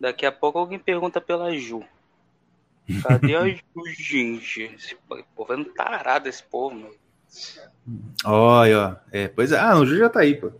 Daqui a pouco alguém pergunta pela Ju. Cadê a Ju, gente? Esse povo é um tarado, esse povo, meu. Olha, ó. É, pois é. Ah, o Ju já tá aí, pô.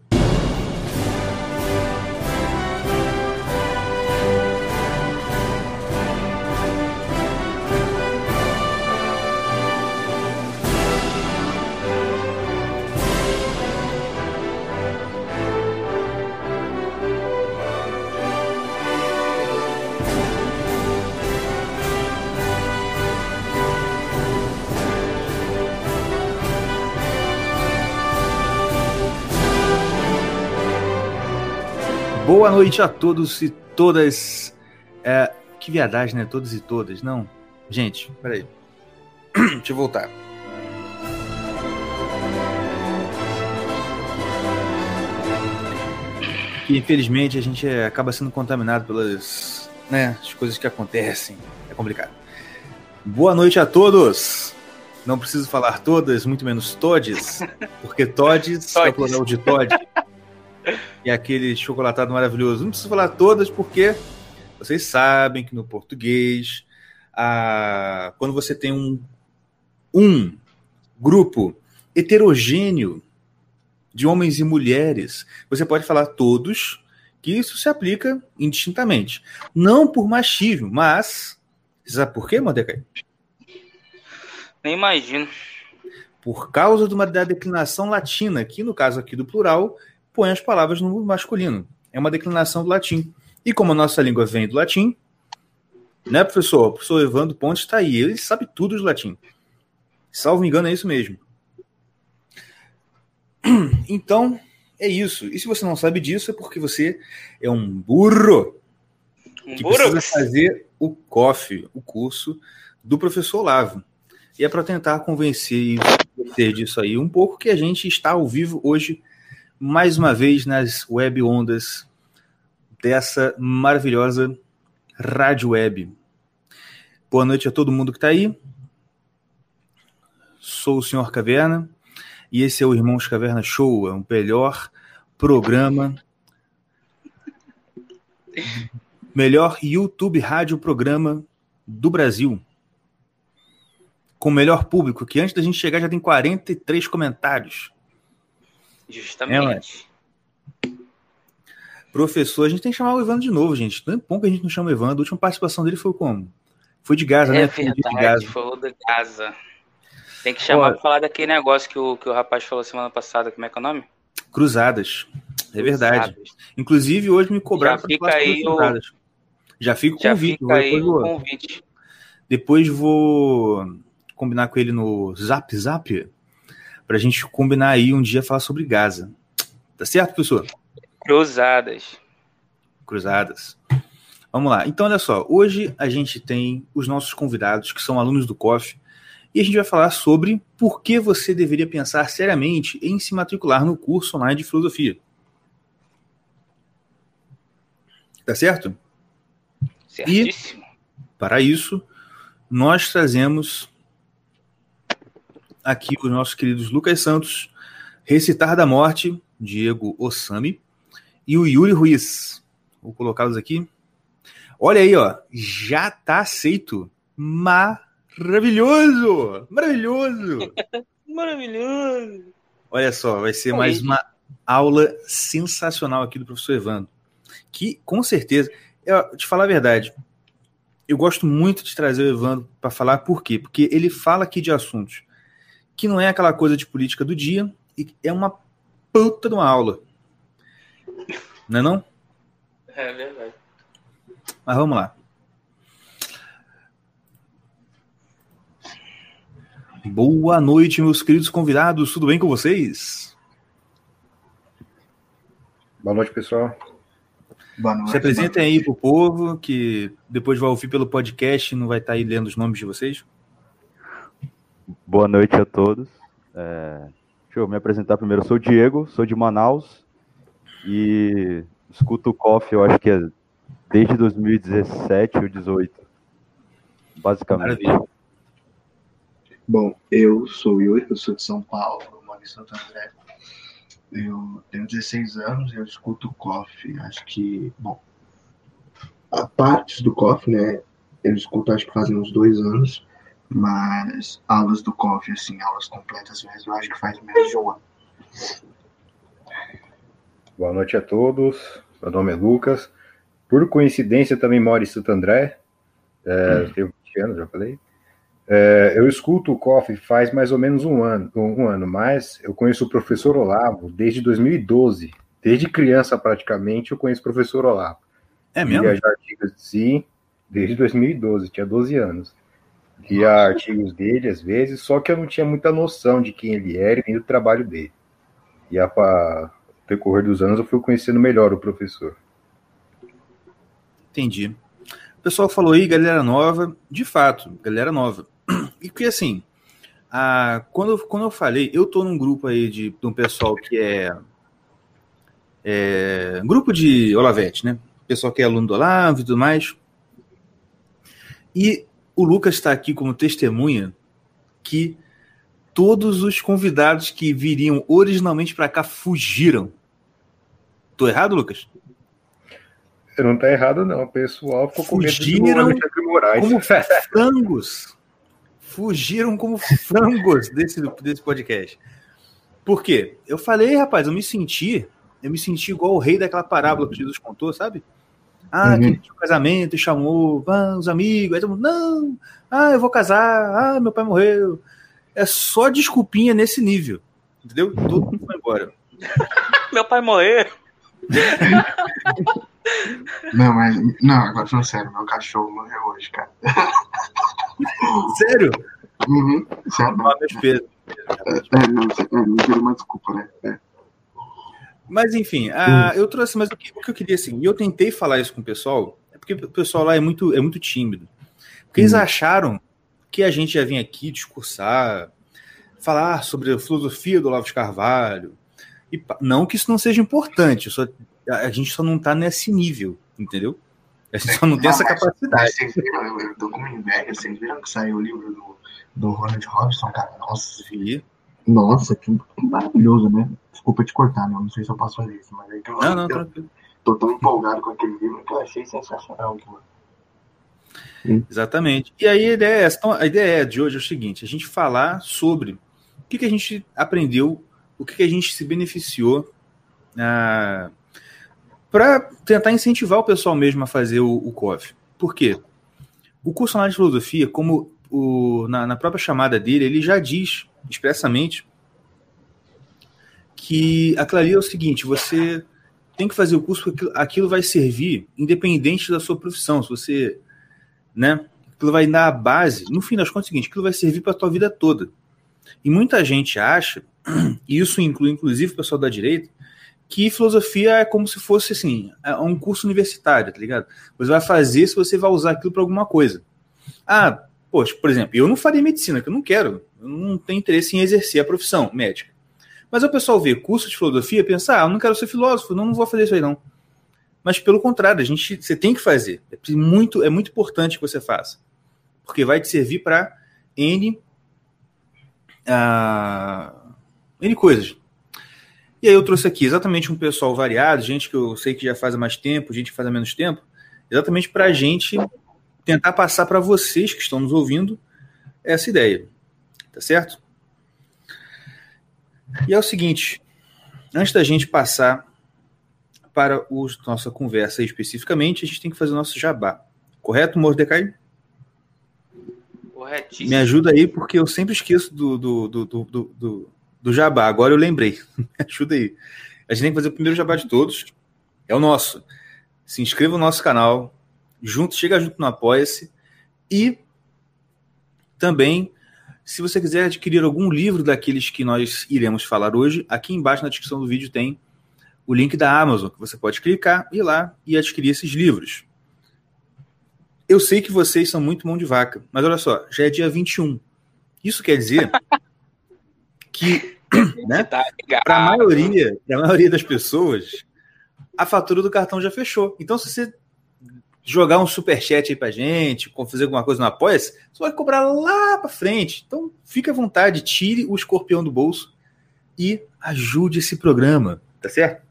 Boa noite a todos e todas. É, que viadagem, né? Todos e todas. Não. Gente, peraí. Deixa eu voltar. Que infelizmente a gente acaba sendo contaminado pelas né, as coisas que acontecem. É complicado. Boa noite a todos. Não preciso falar todas, muito menos todes, porque todes é o plural de Todd e aquele chocolatado maravilhoso. Não preciso falar todas porque vocês sabem que no português, a, quando você tem um, um grupo heterogêneo de homens e mulheres, você pode falar todos, que isso se aplica indistintamente. Não por machismo, mas. Você sabe por quê, Mordecai? Nem imagino. Por causa de uma da declinação latina, que no caso aqui do plural põe as palavras no masculino. É uma declinação do latim. E como a nossa língua vem do latim, né, professor? O professor Evandro Pontes está aí, ele sabe tudo de latim. Salvo engano, é isso mesmo. Então, é isso. E se você não sabe disso, é porque você é um burro um que burro. precisa fazer o COF, o curso do professor Olavo. E é para tentar convencer você disso aí um pouco que a gente está ao vivo hoje mais uma vez nas web ondas dessa maravilhosa rádio web. Boa noite a todo mundo que está aí. Sou o Senhor Caverna e esse é o Irmãos Caverna Show, é o melhor programa, melhor YouTube rádio programa do Brasil. Com o melhor público, que antes da gente chegar já tem 43 comentários. Justamente. É, Professor, a gente tem que chamar o Evandro de novo, gente. Não é bom que a gente não chama o Evandro. A última participação dele foi como? Foi de Gaza, é né? Verdade, foi de Gaza. Foi de Gaza. Tem que chamar para falar daquele negócio que o, que o rapaz falou semana passada. Como é que é o nome? Cruzadas. É verdade. Cruzadas. Inclusive, hoje me cobraram para falar aí o... Já fica o convite. Fica aí o convite. Depois vou combinar com ele no Zap Zap para a gente combinar aí um dia falar sobre Gaza. Tá certo, professor? Cruzadas. Cruzadas. Vamos lá. Então, olha só. Hoje a gente tem os nossos convidados, que são alunos do COF, e a gente vai falar sobre por que você deveria pensar seriamente em se matricular no curso online de filosofia. Tá certo? Certíssimo. E, para isso, nós trazemos aqui os nossos queridos Lucas Santos, Recitar da Morte, Diego Osami e o Yuri Ruiz. Vou colocá-los aqui. Olha aí, ó, já tá aceito. Maravilhoso! Maravilhoso! Maravilhoso! Olha só, vai ser mais uma aula sensacional aqui do professor Evandro. Que, com certeza, eu, te falar a verdade, eu gosto muito de trazer o Evandro para falar, por quê? Porque ele fala aqui de assuntos que não é aquela coisa de política do dia, e é uma puta de uma aula. Não é não? É verdade. Mas vamos lá. Boa noite, meus queridos convidados. Tudo bem com vocês? Boa noite, pessoal. Boa noite. Se apresentem aí pro povo que depois vai ouvir pelo podcast e não vai estar aí lendo os nomes de vocês. Boa noite a todos. É, deixa eu me apresentar primeiro. Eu sou o Diego, sou de Manaus e escuto o Coffee, eu acho que é desde 2017 ou 2018, basicamente. Maravilha. Bom, eu sou o Yuri, eu sou de São Paulo, moro em Santo André. Eu tenho 16 anos e eu escuto Coffee. Acho que, bom, a partes do COF, né? Eu escuto acho que fazem uns dois anos, mas aulas do COF, assim, aulas completas mesmo, eu acho que faz menos de um ano. Boa noite a todos. Meu nome é Lucas. Por coincidência, também moro em Santo André. É, hum. Tenho 20 anos, já falei. É, eu escuto o COF faz mais ou menos um ano, um ano, mas eu conheço o professor Olavo desde 2012. Desde criança, praticamente, eu conheço o professor Olavo. É mesmo? Artigos, sim, desde 2012, tinha 12 anos. Lia artigos dele, às vezes, só que eu não tinha muita noção de quem ele era e nem do trabalho dele. E a, a decorrer dos anos eu fui conhecendo melhor o professor. Entendi. O pessoal falou aí, galera nova, de fato, galera nova. E que assim, a, quando, quando eu falei, eu tô num grupo aí de, de um pessoal que é, é grupo de Olavete, né? Pessoal que é aluno do Olavo e tudo mais. E o Lucas está aqui como testemunha que todos os convidados que viriam originalmente para cá fugiram. Tô errado, Lucas? Não tá errado, não. O pessoal ficou Fugiram como frangos. Fugiram como frangos desse, desse podcast. Por quê? Eu falei, rapaz, eu me senti, eu me senti igual o rei daquela parábola que Jesus contou, sabe? Ah, uhum. que casamento e chamou ah, os amigos. Aí todo mundo, não, ah, eu vou casar, ah, meu pai morreu. É só desculpinha nesse nível. Entendeu? Todo mundo foi embora. meu pai morreu. Não, mas. Não, agora falando sério, meu cachorro morreu hoje, cara. Sério? Uhum, sério. Ah, meus É, é, não, é, uma desculpa, né? É. Mas enfim, a, eu trouxe, mas o que, o que eu queria assim, eu tentei falar isso com o pessoal, é porque o pessoal lá é muito, é muito tímido. Porque eles hum. acharam que a gente ia vir aqui discursar, falar sobre a filosofia do Olavo de Carvalho, e, não que isso não seja importante, só, a gente só não está nesse nível, entendeu? A gente só não tem essa capacidade. Vocês viram, eu tô com uma inveja, vocês viram que saiu o livro do, do Ronald Robson, cara? Nossa, Vi. Nossa, que, que, maravilhoso, né? Desculpa te cortar, né? Eu não sei se eu posso fazer isso, mas é que eu, não, não, tranquilo. tô tão empolgado com aquele livro que eu achei sensacional. Hum. Exatamente. E aí a ideia, é. Então, a ideia de hoje é o seguinte: a gente falar sobre o que, que a gente aprendeu o que, a gente se beneficiou ah, para tentar incentivar o pessoal mesmo a fazer o, o COV. Por quê? O curso de filosofia, como o, na, na, própria chamada dele, ele já diz expressamente que aquilo ali é o seguinte: você tem que fazer o curso porque aquilo vai servir independente da sua profissão. Se você, né, aquilo vai dar a base. No fim das contas, é o seguinte: aquilo vai servir para a tua vida toda. E muita gente acha e isso inclui inclusive o pessoal da direita, que filosofia é como se fosse assim, é um curso universitário, tá ligado? Você vai fazer se você vai usar aquilo para alguma coisa. Ah, poxa, por exemplo, eu não faria medicina, que eu não quero, eu não tenho interesse em exercer a profissão médica. Mas o pessoal vê curso de filosofia e pensa, ah, eu não quero ser filósofo, não, não vou fazer isso aí não. Mas pelo contrário, a gente, você tem que fazer. É muito, é muito importante que você faça. Porque vai te servir para N uh, N coisas. E aí eu trouxe aqui exatamente um pessoal variado, gente que eu sei que já faz há mais tempo, gente que faz há menos tempo, exatamente para a gente tentar passar para vocês que estão nos ouvindo essa ideia. Tá certo? E é o seguinte, antes da gente passar para a nossa conversa especificamente, a gente tem que fazer o nosso jabá. Correto, Mordecai? Corretíssimo. Me ajuda aí, porque eu sempre esqueço do, do, do, do, do do jabá. Agora eu lembrei. Me ajuda aí. A gente tem que fazer o primeiro jabá de todos. É o nosso. Se inscreva no nosso canal. Junto, chega junto no Apoia-se. E também, se você quiser adquirir algum livro daqueles que nós iremos falar hoje, aqui embaixo na descrição do vídeo tem o link da Amazon, que você pode clicar, ir lá e adquirir esses livros. Eu sei que vocês são muito mão de vaca, mas olha só, já é dia 21. Isso quer dizer que, né, para a maioria, a maioria das pessoas, a fatura do cartão já fechou. Então, se você jogar um super chat aí pra gente, fazer alguma coisa no apoia você vai cobrar lá para frente. Então, fique à vontade, tire o escorpião do bolso e ajude esse programa, tá certo?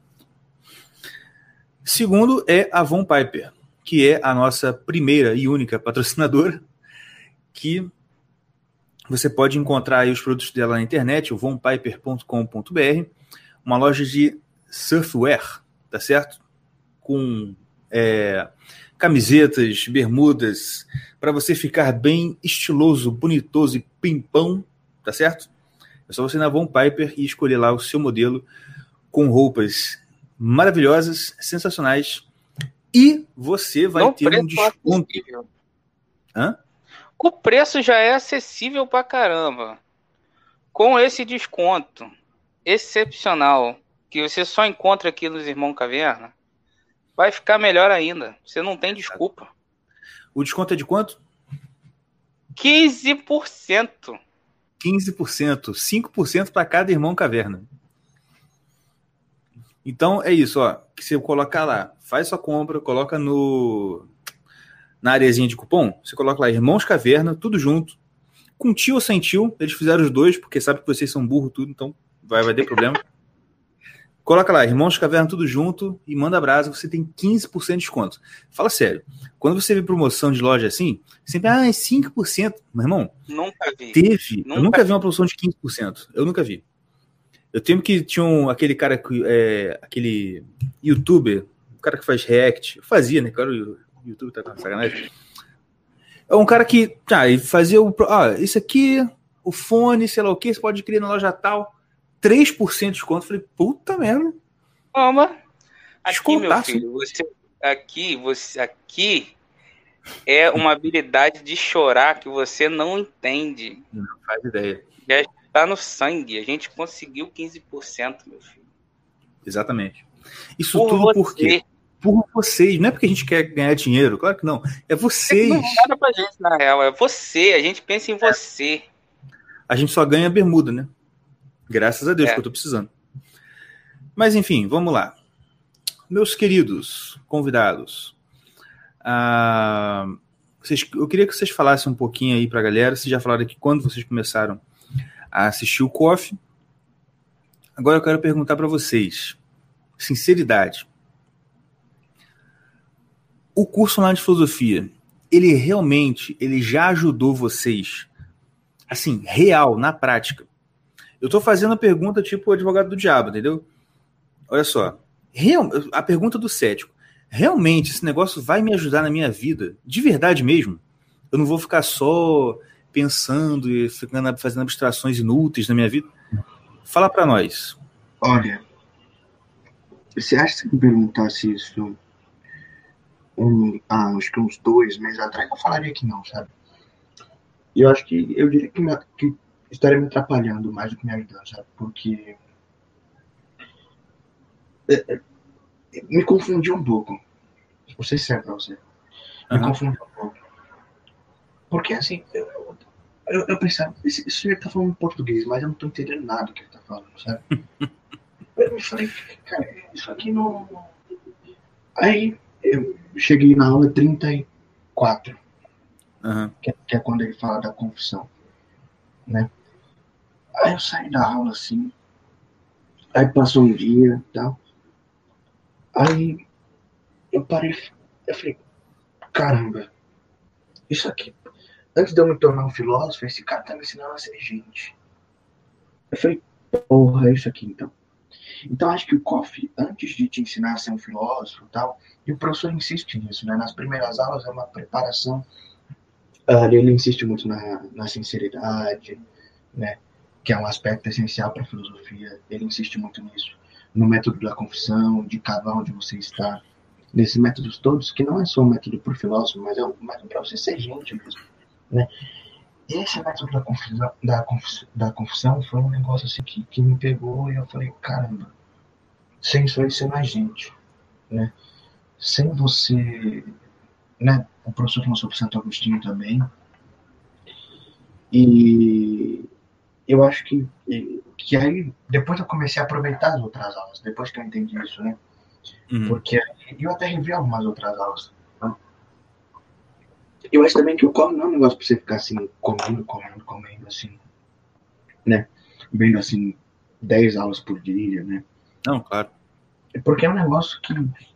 Segundo é a Von Piper, que é a nossa primeira e única patrocinadora, que você pode encontrar os produtos dela na internet, o vonpiper.com.br, uma loja de surfwear, tá certo? Com é, camisetas, bermudas, para você ficar bem estiloso, bonitoso e pimpão, tá certo? É só você ir na Von Piper e escolher lá o seu modelo com roupas maravilhosas, sensacionais, e você vai Não, ter um desconto. Hã? O preço já é acessível pra caramba. Com esse desconto excepcional que você só encontra aqui nos Irmão Caverna, vai ficar melhor ainda. Você não tem desculpa. O desconto é de quanto? 15%. 15%, 5% para cada irmão caverna. Então é isso, ó. Que você colocar lá, faz sua compra, coloca no na areazinha de cupom, você coloca lá Irmãos Caverna, tudo junto. Com tio ou sem tio, eles fizeram os dois, porque sabe que vocês são burro tudo, então vai, vai ter problema. Coloca lá, Irmãos Caverna, tudo junto e manda brasa, você tem 15% de desconto. Fala sério, quando você vê promoção de loja assim, sempre, ah, é 5%. Meu irmão, Nunca vi. Teve. Nunca eu nunca vi. vi uma promoção de 15%. Eu nunca vi. Eu tenho que tinha um, aquele cara que é, aquele youtuber, o cara que faz react, fazia, né? Cara, o YouTube tá com sacanagem. É um cara que, tá, ele fazia o, ah, isso aqui, o fone, sei lá o que, você pode adquirir na loja tal, 3% de desconto. Eu falei, puta merda. Toma. Aqui, meu filho, você, aqui, você, aqui é uma habilidade de chorar que você não entende. Não faz ideia. Tá no sangue. A gente conseguiu 15%, meu filho. Exatamente. Isso Por tudo você. por quê? Por vocês. Não é porque a gente quer ganhar dinheiro, claro que não. É vocês. Não nada pra gente, na real. É você. A gente pensa em você. a gente só ganha bermuda, né? Graças a Deus É. que eu tô precisando. Mas enfim, vamos lá. Meus queridos convidados, ah, vocês- eu queria que vocês falassem um pouquinho aí pra galera. Vocês já falaram aqui quando vocês começaram a assistir o KOF. Agora eu quero perguntar pra vocês, sinceridade. O curso online de filosofia, ele realmente, ele já ajudou vocês assim, real, na prática. Eu tô fazendo a pergunta tipo o advogado do diabo, entendeu? Olha só. Real, a pergunta do cético. Realmente esse negócio vai me ajudar na minha vida? De verdade mesmo? Eu não vou ficar só pensando e ficando fazendo abstrações inúteis na minha vida? Fala pra nós. Olha, você acha que se me perguntasse isso um, ah, acho que uns dois meses atrás, eu falaria que não, sabe? E eu acho que eu diria que, que estaria me atrapalhando mais do que me ajudando, sabe? Porque é, é, me confundiu um pouco. Vou ser sério pra você. Me confundiu um pouco. Porque assim, eu, eu, eu pensava, esse, sujeito tá falando português, mas eu não tô entendendo nada do que ele tá falando, sabe? eu me falei, cara, isso aqui não. Aí eu cheguei na aula 34 Aham. que, que é quando ele fala da confissão, né? Aí eu saí da aula assim, aí passou um dia e tal, aí eu parei, eu falei, caramba, isso aqui, antes de eu me tornar um filósofo, esse cara tá me ensinando a ser gente. Eu falei, porra, é isso aqui então. Então acho que o Koff, antes de te ensinar a ser um filósofo e tal, e o professor insiste nisso, né? Nas primeiras aulas é uma preparação ah, ele insiste muito na, na sinceridade, né, que é um aspecto essencial para a filosofia. Ele insiste muito nisso, no método da confissão, de cavar onde você está, nesses métodos todos, que não é só um método para o filósofo, mas é um método para você ser gente mesmo, né. E esse método da confissão, da confissão, da confissão foi um negócio assim que, que me pegou e eu falei, caramba, sem isso aí você não é gente, né. Sem você né, o professor falou sobre Santo Agostinho também. E eu acho que, que aí, depois eu comecei a aproveitar as outras aulas, depois que eu entendi isso, né? Uhum. Porque eu até revi algumas outras aulas. Eu acho também que o come não é um negócio pra você ficar assim, comendo, comendo, comendo, assim, né? Vendo assim, 10 aulas por dia, né? Não, claro. Porque é um negócio que,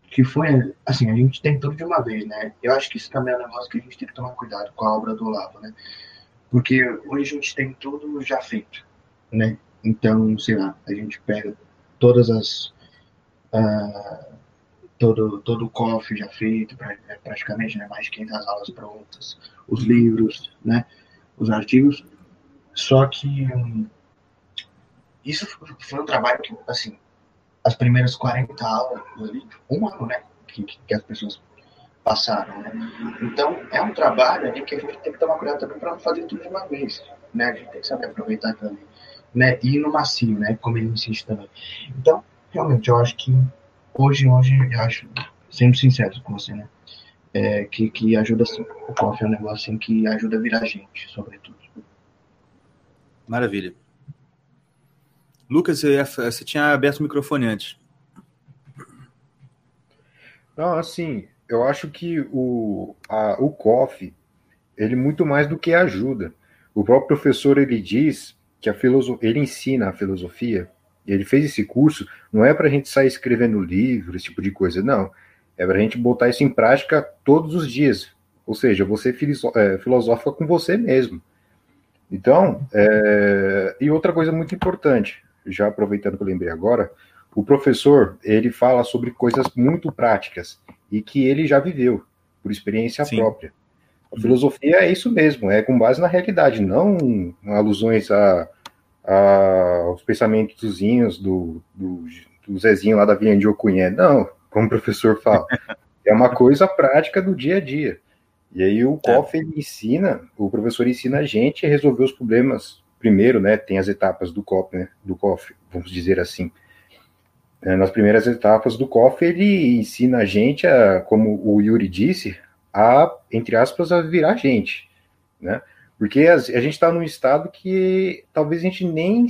que foi, assim, a gente tem tudo de uma vez, né? Eu acho que isso também é um negócio que a gente tem que tomar cuidado com a obra do Olavo, né? Porque hoje a gente tem tudo já feito, né? Então, sei lá, a gente pega todas as. Uh, todo, todo o cofre já feito, é, praticamente, né? Mais de 500 aulas prontas, os livros, né? Os artigos. Só que. Um, isso foi um trabalho que, assim, as primeiras 40 aulas um ano, né? Que, que as pessoas passaram, né? Então, é um trabalho ali que a gente tem que tomar cuidado também para não fazer tudo de uma vez, né? A gente tem que saber aproveitar também, né? E no macio, né? Como ele insiste também. Então, realmente, eu acho que hoje, hoje, eu acho, sendo sincero com você, né? É, que, que ajuda, o coffee é um negócio assim, que ajuda a virar gente, sobretudo. Maravilha. Lucas, você tinha aberto o microfone antes. Não, assim, eu acho que o, a, o COF, ele muito mais do que ajuda. O próprio professor, ele diz que a filosofia, ele ensina a filosofia, ele fez esse curso, não é para a gente sair escrevendo livro, esse tipo de coisa, não. É para a gente botar isso em prática todos os dias. Ou seja, você é, filosófica com você mesmo. Então, é... e outra coisa muito importante, já aproveitando que eu lembrei agora, o professor ele fala sobre coisas muito práticas e que ele já viveu por experiência Sim. própria. A filosofia é isso mesmo, é com base na realidade, não alusões a, a, aos pensamentozinhos do, do, do Zezinho lá da Vinha de Ocunhé. Não, como o professor fala, é uma coisa prática do dia a dia. E aí o COF ele ensina, o professor ensina a gente a resolver os problemas primeiro, né? Tem as etapas do COF, né? Do COF, vamos dizer assim. É, nas primeiras etapas do COF, ele ensina a gente, a, como o Yuri disse, a, entre aspas, a virar gente, né? Porque a, a gente está num estado que talvez a gente nem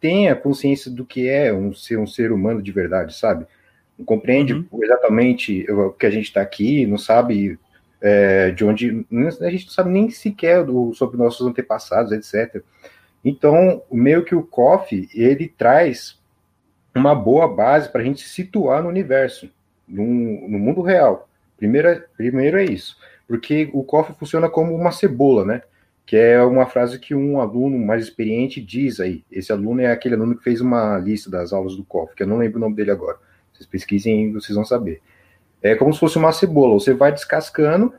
tenha consciência do que é um ser um ser humano de verdade, sabe? Não compreende uhum. exatamente o que a gente está aqui, não sabe é, de onde. A gente não sabe nem sequer do, sobre nossos antepassados, etc. Então, meio que o COF, ele traz uma boa base para a gente situar no universo, no, no mundo real. Primeiro, primeiro é isso, porque o cofre funciona como uma cebola, né? Que é uma frase que um aluno mais experiente diz aí. Esse aluno é aquele aluno que fez uma lista das aulas do cofre, que eu não lembro o nome dele agora. Vocês pesquisem e vocês vão saber. É como se fosse uma cebola. Você vai descascando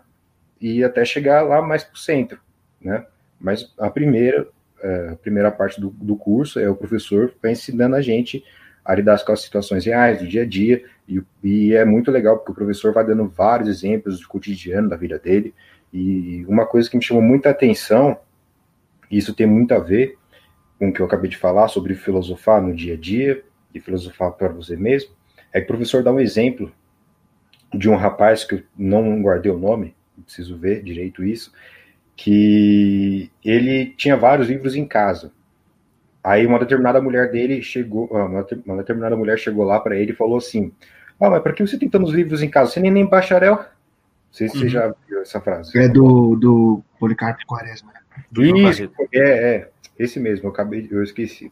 e até chegar lá mais para o centro, né? Mas a primeira, é, a primeira parte do, do curso é o professor vai ensinando a gente lidar com as situações reais do dia a dia, e, e, é muito legal porque o professor vai dando vários exemplos do cotidiano da vida dele, e uma coisa que me chamou muita atenção, e isso tem muito a ver com o que eu acabei de falar sobre filosofar no dia a dia, e filosofar para você mesmo, é que o professor dá um exemplo de um rapaz que eu não guardei o nome, preciso ver direito isso, que ele tinha vários livros em casa, Aí uma determinada mulher dele chegou, ah, uma, uma determinada mulher chegou lá para ele e falou assim: Ah, mas para que você tem tantos livros em casa? Você nem nem bacharel? Não sei se uhum. você já viu essa frase. É do, do Policarpo Quaresma. Do Isso, é, é, esse mesmo, eu acabei, eu esqueci.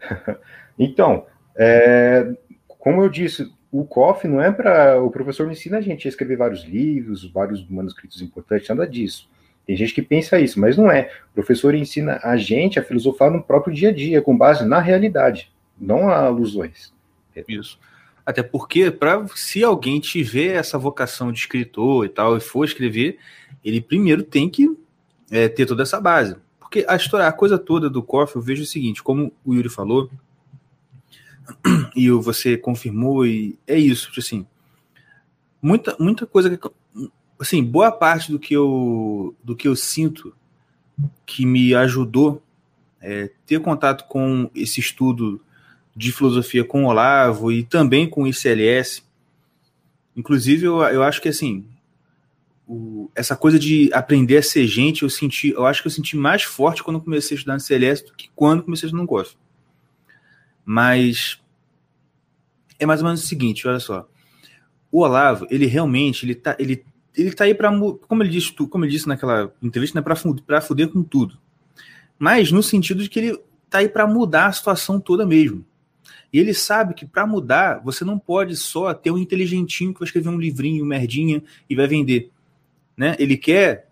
então, é, como eu disse, o COF não é para. O professor não ensina a gente a escrever vários livros, vários manuscritos importantes, nada disso. Tem gente que pensa isso, mas não é. O professor ensina a gente a filosofar no próprio dia a dia, com base na realidade, não a alusões. Isso. Até porque, para se alguém tiver essa vocação de escritor e tal, e for escrever, ele primeiro tem que é, ter toda essa base. Porque a história, a coisa toda do Koff, eu vejo o seguinte, como o Yuri falou, e você confirmou, e é isso, tipo assim, muita, muita coisa que assim, boa parte do que eu, do que eu sinto que me ajudou é, ter contato com esse estudo de filosofia com o Olavo e também com o ICLS. Inclusive, eu, eu acho que assim, o, essa coisa de aprender a ser gente, eu senti, eu acho que eu senti mais forte quando comecei a estudar no ICLS do que quando comecei a estudar no GOF. Mas é mais ou menos o seguinte, olha só. O Olavo, ele realmente, ele tá, ele ele tá aí para como ele disse, como ele disse naquela entrevista, né, para fuder com tudo. Mas no sentido de que ele tá aí para mudar a situação toda mesmo. E ele sabe que para mudar, você não pode só ter um inteligentinho que vai escrever um livrinho, merdinha e vai vender. Né? Ele quer,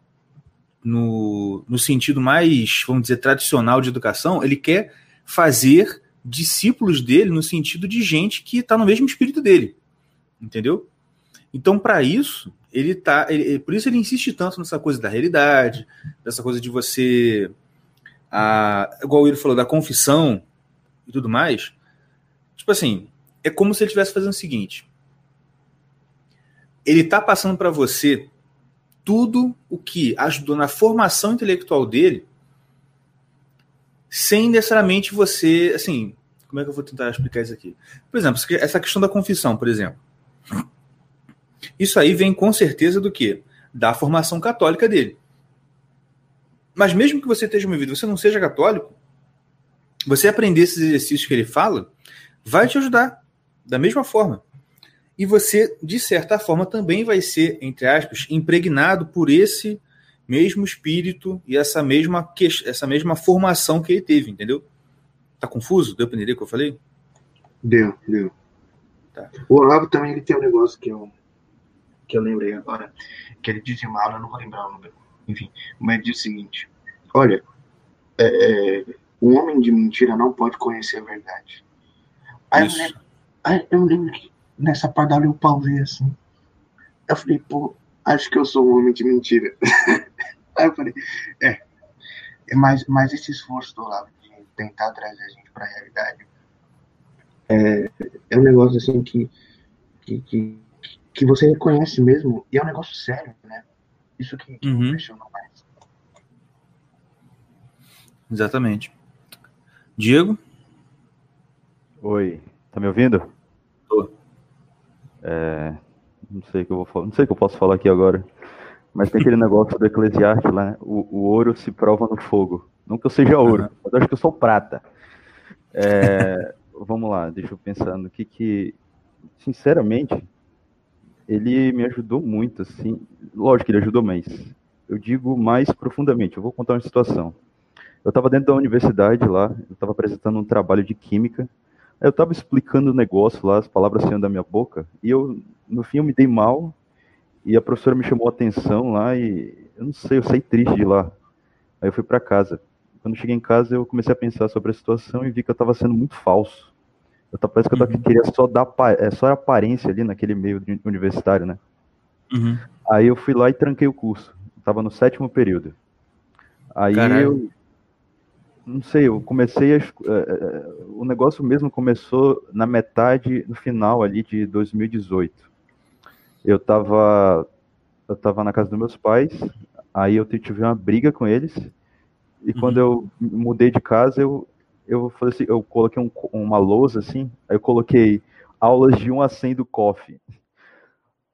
no, no sentido mais, vamos dizer, tradicional de educação, ele quer fazer discípulos dele no sentido de gente que está no mesmo espírito dele. Entendeu? Então, para isso, ele tá. Ele, por isso ele insiste tanto nessa coisa da realidade, dessa coisa de você. A, igual ele falou, da confissão e tudo mais. Tipo assim, é como se ele estivesse fazendo o seguinte: ele está passando para você tudo o que ajudou na formação intelectual dele, sem necessariamente você, assim, como é que eu vou tentar explicar isso aqui? Por exemplo, essa questão da confissão, por exemplo. Isso aí vem com certeza do que? Da formação católica dele. Mas mesmo que você esteja uma vida, você não seja católico, você aprender esses exercícios que ele fala, vai te ajudar da mesma forma. E você, de certa forma, também vai ser, entre aspas, impregnado por esse mesmo espírito e essa mesma, essa mesma formação que ele teve, entendeu? Tá confuso? Deu para entender o que eu falei? Deu, deu. Tá. O Olavo também ele tem um negócio que eu, que eu lembrei agora, que ele diz em uma aula, eu não vou lembrar o nome, enfim, mas diz o seguinte: olha, é, é, um homem de mentira não pode conhecer a verdade. Aí eu, lembro, aí eu lembro que nessa parte da eu pausei assim. Eu falei, pô, acho que eu sou um homem de mentira. aí eu falei, é. Mas, mas esse esforço do Olavo de tentar trazer a gente para a realidade é, é um negócio assim que, que, que que você reconhece mesmo, e é um negócio sério, né? Isso que, que uhum. me impressionou mais. Exatamente. Diego? Oi, tá me ouvindo? Tô. É, não sei o que eu vou falar, não sei o que eu posso falar aqui agora. Mas tem aquele negócio do Eclesiastes lá, né? O, o, ouro se prova no fogo. Não que eu seja ouro, uhum. mas eu acho que eu sou prata. É, vamos lá, deixa eu pensar no que que. Sinceramente, ele me ajudou muito, assim. Lógico que ele ajudou, mas eu digo mais profundamente. Eu vou contar uma situação. Eu estava dentro da universidade lá, eu estava apresentando um trabalho de química. Eu estava explicando o negócio lá, as palavras saindo da minha boca, e eu, no fim, eu me dei mal, e a professora me chamou a atenção lá, e eu não sei, eu saí triste de lá. Aí eu fui para casa. Quando cheguei em casa, eu comecei a pensar sobre a situação e vi que eu estava sendo muito falso. Eu parece que eu uhum. queria só dar é, só aparência ali naquele meio universitário, né? Uhum. Aí eu fui lá e tranquei o curso. tava no sétimo período. Aí Caralho. eu não sei, eu comecei a, é, é, o negócio mesmo começou na metade, no final ali de 2018. Eu tava eu tava na casa dos meus pais, aí eu tive uma briga com eles. E uhum. quando eu mudei de casa, eu eu falei assim, eu coloquei um, uma lousa assim, aí eu coloquei aulas de 1 a 100 do COF.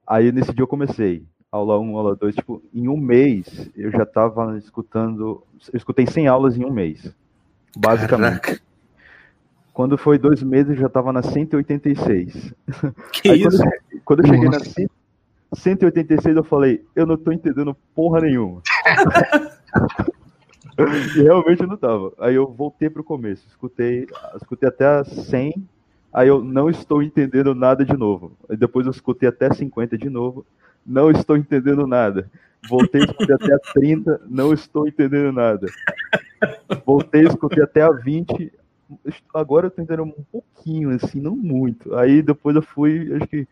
Aí nesse dia eu comecei, aula 1, aula 2, tipo, em um mês eu já tava escutando, eu escutei 100 aulas em um mês, basicamente. Caraca. Quando foi dois meses, eu já tava na 186. Que Aí, isso? Quando, eu, quando eu cheguei na 186, eu falei, eu não tô entendendo porra nenhuma. e realmente não tava. Aí eu voltei pro começo, escutei, escutei até a 100, aí eu não estou entendendo nada de novo. Aí depois eu escutei até 50 de novo, não estou entendendo nada. Voltei, escutei até a 30, não estou entendendo nada. Voltei, escutei até a 20, agora eu tô entendendo um pouquinho, assim, não muito. Aí depois eu fui, acho que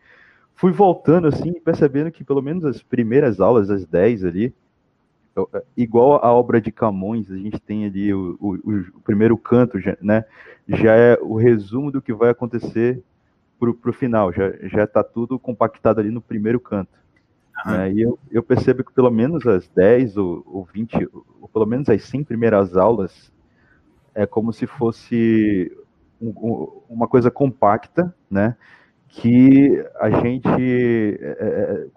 fui voltando, assim, percebendo que pelo menos as primeiras aulas, as 10 ali, igual a obra de Camões, a gente tem ali o, o, o primeiro canto, né? Já é o resumo do que vai acontecer para o final, já já está tudo compactado ali no primeiro canto. Uhum. Né? E eu, eu percebo que pelo menos as 10 ou, ou 20, ou pelo menos as 100 primeiras aulas, é como se fosse um, um, uma coisa compacta, né? Que a gente, é, é,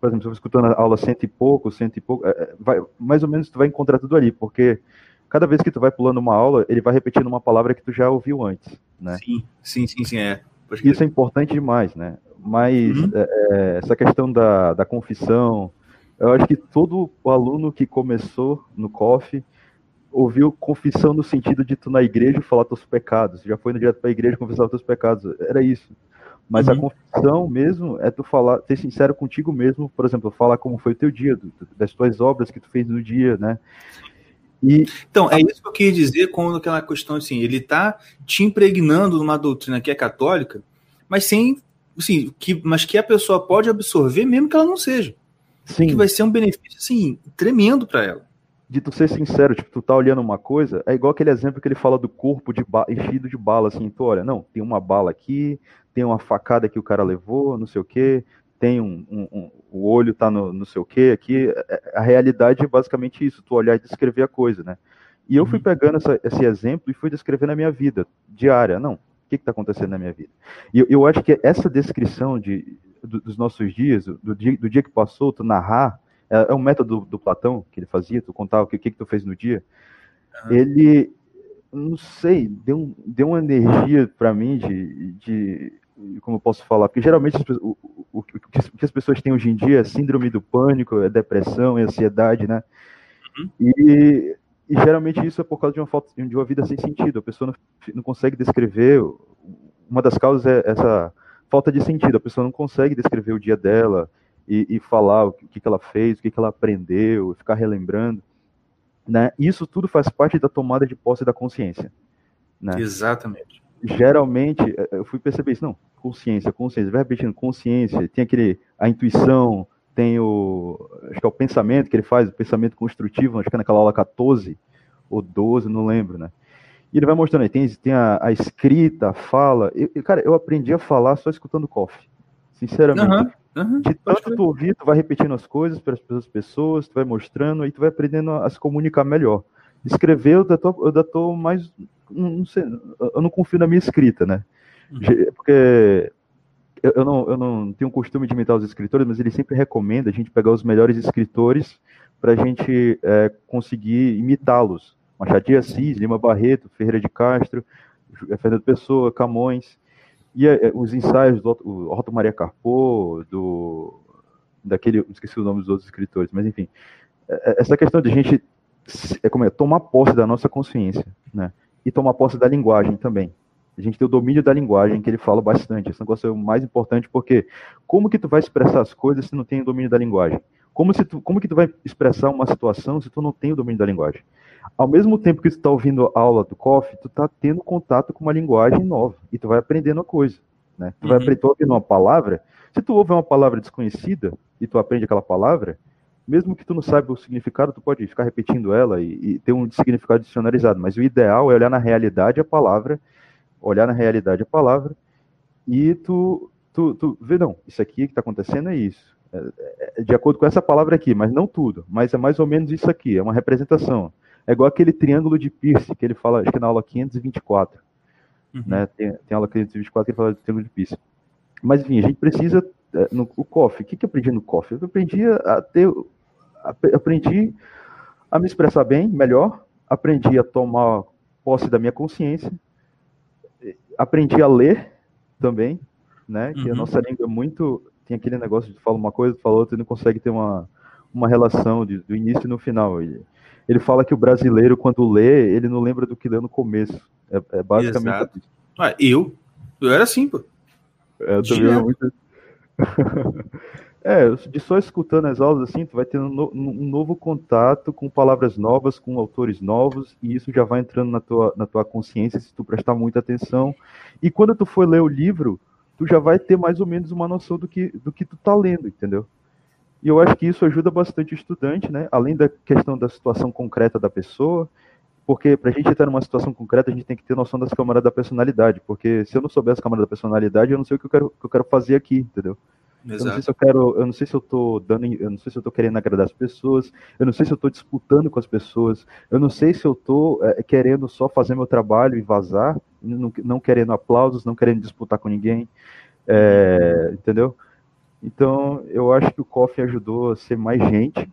por exemplo, se você escutando a aula cento e pouco, cento e pouco, é, é, vai, mais ou menos tu vai encontrar tudo ali, porque cada vez que tu vai pulando uma aula, ele vai repetindo uma palavra que tu já ouviu antes, né? Sim, sim, sim, sim, é. Isso é importante demais, né? Mas uhum. é, é, essa questão da, da confissão, eu acho que todo o aluno que começou no COF ouviu confissão no sentido de tu na igreja falar teus pecados. Já foi direto para a igreja confessar teus pecados. Era isso. Mas uhum. a confissão mesmo é tu falar, ser sincero contigo mesmo, por exemplo, falar como foi o teu dia, das tuas obras que tu fez no dia, né? E, então, é isso que eu queria dizer com aquela questão assim, ele está te impregnando numa doutrina que é católica, mas sem, assim, que, mas que a pessoa pode absorver mesmo que ela não seja. Sim. Que vai ser um benefício, assim, tremendo para ela de tu ser sincero, tipo, tu tá olhando uma coisa, é igual aquele exemplo que ele fala do corpo de enchido de bala, assim, tu olha, não, tem uma bala aqui, tem uma facada que o cara levou, não sei o quê, tem um, um, um o olho tá no não sei o quê, aqui, é, é, a realidade é basicamente isso, tu olhar e descrever a coisa, né? E eu fui uhum. pegando essa, esse exemplo e fui descrevendo a minha vida diária, não, o que está acontecendo na minha vida? E eu, eu acho que essa descrição de, do, dos nossos dias, do dia, do dia que passou, tu narrar, é, é um método do, do, Platão que ele fazia, tu contava o que, que, que tu fez no dia. Uhum. Ele, não sei, deu, deu uma energia para mim de, de, como eu posso falar, porque geralmente o, o, o, que as pessoas têm hoje em dia é síndrome do pânico, é depressão, é ansiedade, né? Uhum. E, e, geralmente isso é por causa de uma falta de uma vida sem sentido. A pessoa não, não consegue descrever. Uma das causas é essa falta de sentido. A pessoa não consegue descrever o dia dela, e, e falar o que, que ela fez, o que, que ela aprendeu, ficar relembrando. Né? Isso tudo faz parte da tomada de posse da consciência. Né? Exatamente. Geralmente, é, eu fui perceber isso, não, consciência, consciência, vai repetindo, consciência, tem aquele, a intuição, tem o, acho que é o pensamento que ele faz, o pensamento construtivo, acho que é naquela aula 14 ou 12, não lembro, né? E ele vai mostrando aí, tem, tem a, a escrita, a fala. Eu, cara, eu aprendi a falar só escutando coffee. Sinceramente. Uhum. Uhum, de tanto tu ouvir, tu vai repetindo as coisas para as pessoas, tu vai mostrando, aí tu vai aprendendo a, se comunicar melhor. Escrever, eu ainda tô, eu ainda tô mais. Não sei, eu não confio na minha escrita, né? Uhum. Porque eu, não, eu não tenho o costume de imitar os escritores, mas ele sempre recomenda a gente pegar os melhores escritores para a gente é, conseguir imitá-los. Machado de Assis, Lima Barreto, Ferreira de Castro, Fernando Pessoa, Camões. E é, os ensaios do Otto Maria Carpo, do daquele, esqueci o nome dos outros escritores, mas enfim, é, essa questão de a gente é como é, tomar posse da nossa consciência, né? E tomar posse da linguagem também. A gente tem o domínio da linguagem que ele fala bastante. Esse negócio é o mais importante porque como que tu vai expressar as coisas se não tem o domínio da linguagem? Como se tu, como que tu vai expressar uma situação se tu não tem o domínio da linguagem? ao mesmo tempo que tu está ouvindo a aula do COF, tu está tendo contato com uma linguagem nova e tu vai aprendendo a coisa. Né? Tu uhum. vai aprender ouvindo uma palavra. Se tu ouve uma palavra desconhecida e tu aprende aquela palavra, mesmo que tu não saiba o significado, tu pode ficar repetindo ela e, e ter um significado dicionarizado. Mas o ideal é olhar na realidade a palavra, olhar na realidade a palavra e tu, tu, tu vê, não, isso aqui que está acontecendo é isso. É, é, de acordo com essa palavra aqui, mas não tudo. Mas é mais ou menos isso aqui, é uma representação. É igual aquele triângulo de Pierce, que ele fala, acho que na aula 524. Uhum. Né? Tem, tem aula 524 que ele fala de triângulo de Pierce. Mas, enfim, a gente precisa. É, no, o COF, o que, que eu aprendi no COF? Eu aprendi a ter. Aprendi a me expressar bem, melhor. Aprendi a tomar posse da minha consciência. Aprendi a ler também, né? Que uhum. a nossa língua é muito. Tem aquele negócio de falar uma coisa, fala outra e não consegue ter uma, uma relação de, do início e no final. E, ele fala que o brasileiro, quando lê, ele não lembra do que lê no começo. É, é basicamente Exato. Ah, eu? Eu era assim, pô. É, eu também era muito... é, de só escutando as aulas assim, tu vai tendo um, novo contato com palavras novas, com autores novos, e isso já vai entrando na tua, na tua consciência se tu prestar muita atenção. E quando tu for ler o livro, tu já vai ter mais ou menos uma noção do que, do que tu tá lendo, entendeu? E eu acho que isso ajuda bastante o estudante, né? Além da questão da situação concreta da pessoa, porque para a gente estar numa situação concreta, a gente tem que ter noção das câmaras da personalidade, porque se eu não souber as câmaras da personalidade, eu não sei o que eu quero, que eu quero fazer aqui, entendeu? Exato. Eu não sei se eu quero, eu não sei se eu tô dando, eu não sei se eu tô querendo agradar as pessoas, eu não sei se eu tô disputando com as pessoas, eu não sei se eu tô é, querendo só fazer meu trabalho e vazar, não, não querendo aplausos, não querendo disputar com ninguém, é, entendeu? Então, eu acho que o Coffee ajudou a ser mais gente,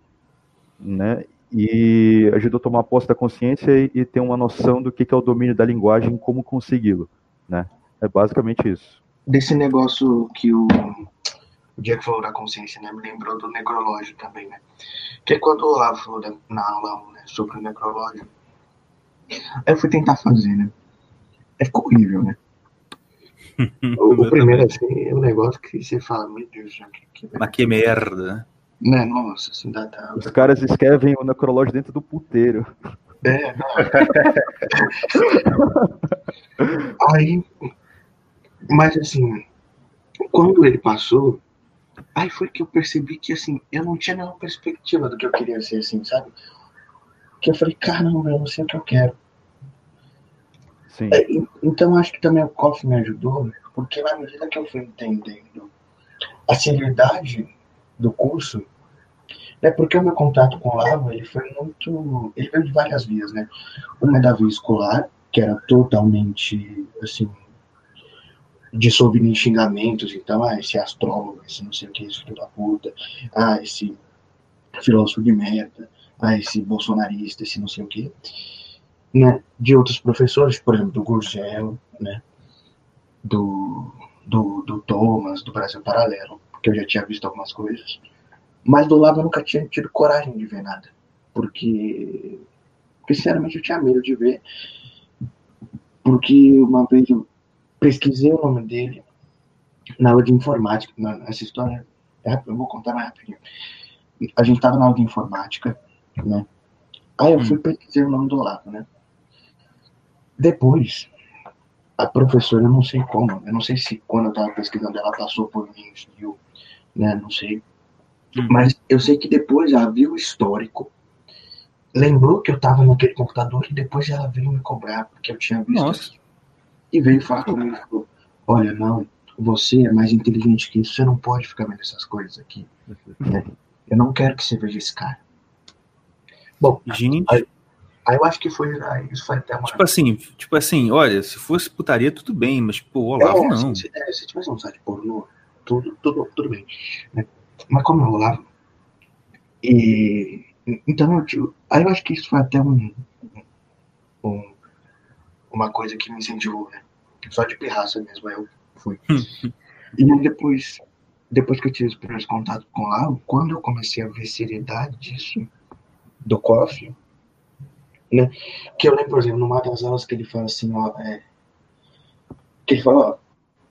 né? E ajudou a tomar posse da consciência e, e ter uma noção do que, que é o domínio da linguagem e como consegui-lo, né? É basicamente isso. Desse negócio que o, o Jack falou da consciência, né? Me lembrou do necrológio também, né? Que é quando o Olavo falou da, na aula 1, né? Sobre o necrológio, Aí eu fui tentar fazer, né? É, ficou horrível, né? o, o primeiro, assim, é um negócio que você fala, meu Deus, que, que, Mas que merda. né? Nossa, assim, dá, dá, Os caras escrevem o necrológio dentro do puteiro. É, não. aí, mas assim, quando ele passou, aí foi que eu percebi que assim, eu não tinha nenhuma perspectiva do que eu queria ser, assim, sabe? Que eu falei, caramba, eu não sei o que eu quero. Sim. É, então acho que também o COF me ajudou, porque na medida que eu fui entendendo a seriedade do curso, é porque o meu contato com o Lavo, ele foi muito, ele veio de várias vias, né? Uma da via escolar, que era totalmente, assim, dissolvido em xingamentos, então, ah, esse astrólogo, esse não sei o que, esse filho da puta, ah, esse filósofo de merda, ah, esse bolsonarista, esse não sei o que, né? De outros professores, por exemplo, do Gurgel, né? Do, do, do Thomas, do Brasil Paralelo, porque eu já tinha visto algumas coisas. Mas do lado eu nunca tinha tido coragem de ver nada. Porque, porque sinceramente eu tinha medo de ver. Porque uma vez eu pesquisei o nome dele na aula de informática. Na- Essa história, é eu vou contar mais rapidinho. A gente tava na aula de informática, né? Aí eu fui pesquisar o nome do Olavo, né? Depois, a professora, eu não sei como, eu não sei se quando eu tava pesquisando ela passou por mim, viu, né? Não sei. Mas eu sei que depois ela viu o histórico, lembrou que eu tava naquele computador e depois ela veio me cobrar, porque eu tinha visto Nossa. E veio falar comigo e falou, olha, não, você é mais inteligente que isso, você não pode ficar vendo essas coisas aqui. né? Eu não quero que você veja esse cara. Bom, Gente, aí eu acho que foi, aí isso foi até uma... tipo assim, tipo assim, olha, se fosse putaria, tudo bem, mas, pô, o Olavo É, não. Se, é, se tivesse um site pornô, tudo, tudo, tudo bem. né? Mas como eu Olavo, e então eu, aí eu acho que isso foi até um- uma coisa que me incentivou, né? Só de pirraça mesmo, aí eu fui. e aí depois, depois que eu tive os primeiros contatos com Olavo, quando eu comecei a ver seriedade disso, do COF, né? Que eu lembro, por exemplo, numa das aulas que ele fala assim, ó, é, que ele fala, ó,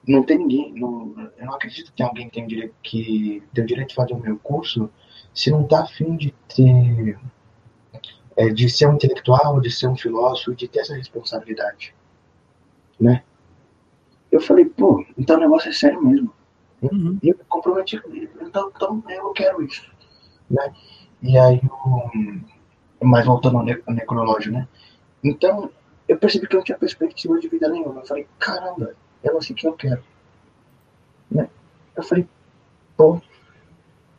não tem ninguém, não, eu não acredito que alguém tem direito, que tem o direito de fazer o meu curso se não tá afim de ter, é, de ser um intelectual, de ser um filósofo, de ter essa responsabilidade, né? Eu falei, pô, então o negócio é sério mesmo. Uhum. E eu me comprometi com ele. Então, então eu quero isso. Né? E aí, o... mas voltando ao, ne ao necrológio, né? Então, eu percebi que eu não tinha perspectiva de vida nenhuma. Eu falei, caramba, sei o que eu quero. Né? Eu falei, pô.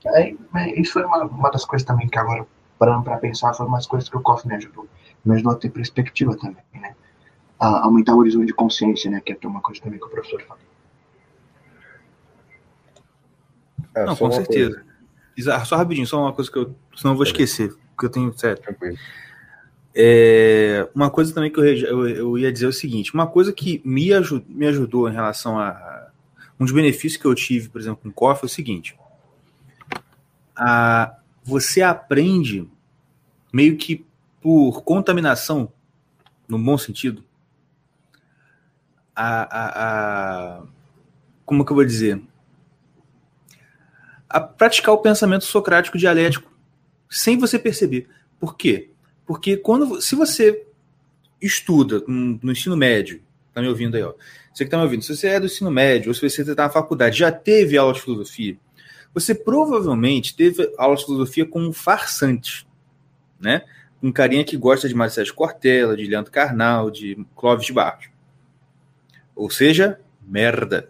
Aí, isso foi uma, uma das coisas também que agora, parando pra pensar, foi umas coisas que o COF me ajudou. Me ajudou a ter perspectiva também, né? A aumentar o horizonte de consciência, né? Que é uma coisa também que o professor fala. Ah, Não, só com certeza. Isa- Só rapidinho, só uma coisa que eu. Senão eu vou esquecer, porque eu tenho. Sério. coisa, tranquilo. É, uma coisa também que eu, eu, eu ia dizer é o seguinte: uma coisa que me, aju- me ajudou em relação a. Um dos benefícios que eu tive, por exemplo, com o COF é o seguinte: a, você aprende meio que por contaminação, no bom sentido, a, a, a- como que eu vou dizer? A praticar o pensamento socrático dialético, sem você perceber. Por quê? Porque quando, se você estuda no, no ensino médio, tá me ouvindo aí, ó. Você que tá me ouvindo, se você é do ensino médio, ou se você está na faculdade, já teve aula de filosofia, você provavelmente teve aula de filosofia com um farsante, né? Um carinha que gosta de Marcelo Cortella, de Leandro Carnal, de Clóvis de Barros. Ou seja, merda.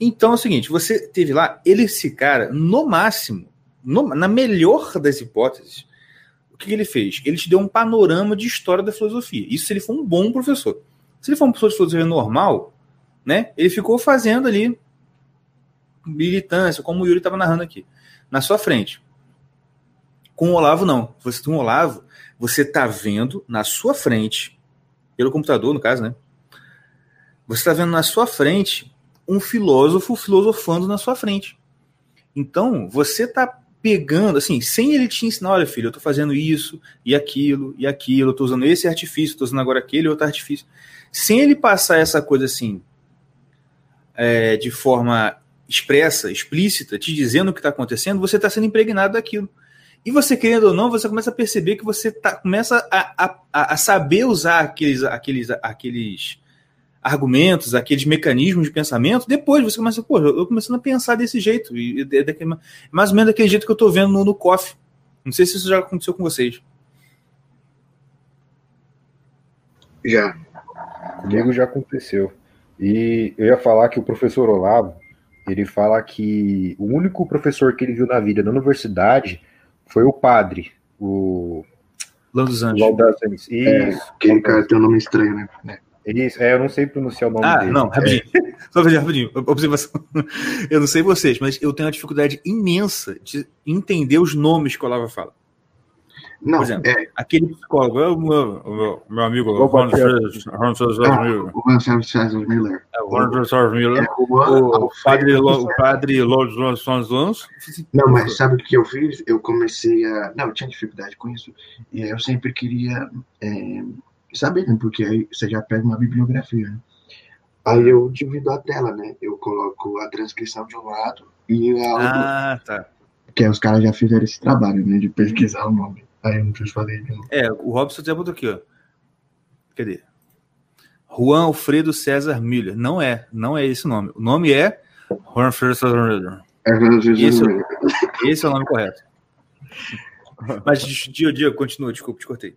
Então é o seguinte, você teve lá, ele, esse cara, no máximo, no- na melhor das hipóteses, o que, que ele fez? Ele te deu um panorama de história da filosofia. Isso se ele for um bom professor. Se ele for um professor de filosofia normal, né, ele ficou fazendo ali militância, como o Yuri estava narrando aqui, na sua frente. Com o Olavo, não. Você com o Olavo, você está vendo na sua frente, pelo computador, no caso, né? Você está vendo na sua frente um filósofo filosofando na sua frente. Então, você está pegando, assim, sem ele te ensinar, olha, filho, eu tô fazendo isso e aquilo e aquilo, eu tô usando esse artifício, tô usando agora aquele outro artifício. Sem ele passar essa coisa assim, é, de forma expressa, explícita, te dizendo o que está acontecendo, você está sendo impregnado daquilo. E você, querendo ou não, você começa a perceber que você tá, começa a, a, a saber usar aqueles, aqueles, aqueles argumentos, aqueles mecanismos de pensamento, depois você começa, pô, eu começando a pensar desse jeito, e é daquele, mais ou menos daquele jeito que eu estou vendo no, no COF. Não sei se isso já aconteceu com vocês. Já. Comigo já aconteceu. E eu ia falar que o professor Olavo, ele fala que o único professor que ele viu na vida na universidade foi o padre, o Lão dos Anjos. Anjos. É, Isso. aquele cara tem um nome estranho, né? É. Isso, é, eu não sei pronunciar o nome Ah, dele. não, rapidinho. Só rapidinho, rapidinho. Observação. Eu não sei vocês, mas eu tenho uma dificuldade imensa de entender os nomes que o Olavo fala. Não, Por exemplo, é. Aquele psicólogo, o meu, o meu, meu amigo Vou Ron bater. Ron Ah, Miller. o Marcelo César Miller. É, o. É, o, O padre, Lo- o padre Lord Sons Lons. Não, mas sabe o que eu fiz? Eu comecei a. Não, eu tinha dificuldade com isso. E aí eu sempre queria é, saber, né? Porque aí você já pega uma bibliografia, né? Aí eu divido a tela, né? Eu coloco a transcrição de um lado e a outra. Ah, tá. Porque os caras já fizeram esse trabalho, né? De pesquisar o nome. Aí eu não preciso fazer de novo. É, o Robson já botou aqui, ó. Cadê? Juan Alfredo César Miller. Não é, não é esse o nome. O nome é Juan Alfredo César Miller. É, Esse não- Esse é o nome correto. Mas, Dio, Dio, continua, desculpa, te cortei.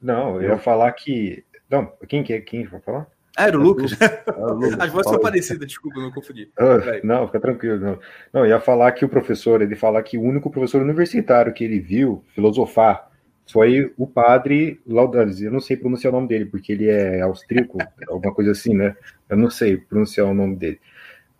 Não, eu ia falar que. Não, quem que é? Quem vai falar? Ah, era o Lucas? Lucas, As vozes são parecidas, desculpa, não confundi. Ah, não, fica tranquilo. Não. não, ia falar que o professor, ele fala que o único professor universitário que ele viu filosofar foi o padre Laudales. Eu não sei pronunciar o nome dele, porque ele é austríaco, alguma coisa assim, né? Eu não sei pronunciar o nome dele.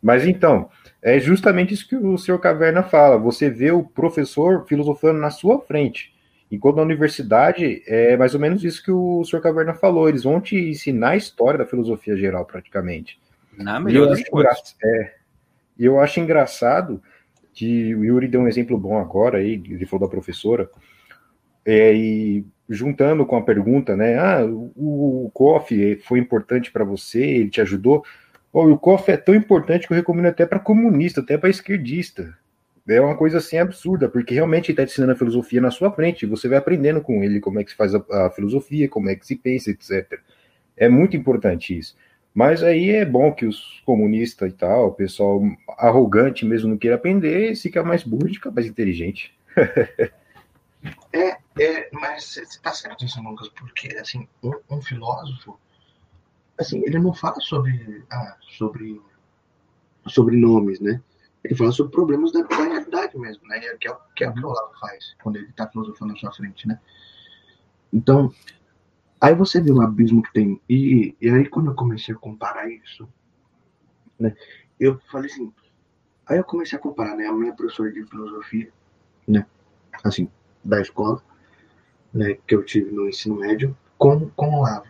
Mas então, é justamente isso que o senhor Caverna fala. Você vê o professor filosofando na sua frente. Enquanto na universidade, é mais ou menos isso que o senhor Caverna falou. Eles vão te ensinar a história da filosofia geral, praticamente. Na melhor das coisas. é, e eu acho engraçado que o Yuri deu um exemplo bom agora aí, ele falou da professora, é, e juntando com a pergunta, né? Ah, o, o COF foi importante para você, ele te ajudou. Ô, o COF é tão importante que eu recomendo até para comunista, até para esquerdista. É uma coisa assim absurda, porque realmente ele está ensinando a filosofia na sua frente, você vai aprendendo com ele como é que se faz a, a filosofia, como é que se pensa, etc. É muito importante isso. Mas aí é bom que os comunistas e tal, o pessoal arrogante mesmo não queira aprender, fica mais burro e fica mais inteligente. É, mas você tá certo isso, Lucas, porque, assim, um, um filósofo, assim, ele não fala sobre, ah, sobre nomes, né? Ele fala sobre problemas da, da realidade mesmo, né? Que é, o- que é o que o Olavo faz quando ele tá filosofando na sua frente, né? Então, aí você vê o abismo que tem. E, e aí, quando eu comecei a comparar isso, né? Eu falei assim, aí eu comecei a comparar, né? A minha professora de filosofia, né? Assim, da escola, né, que eu tive no ensino médio com, com o Olavo.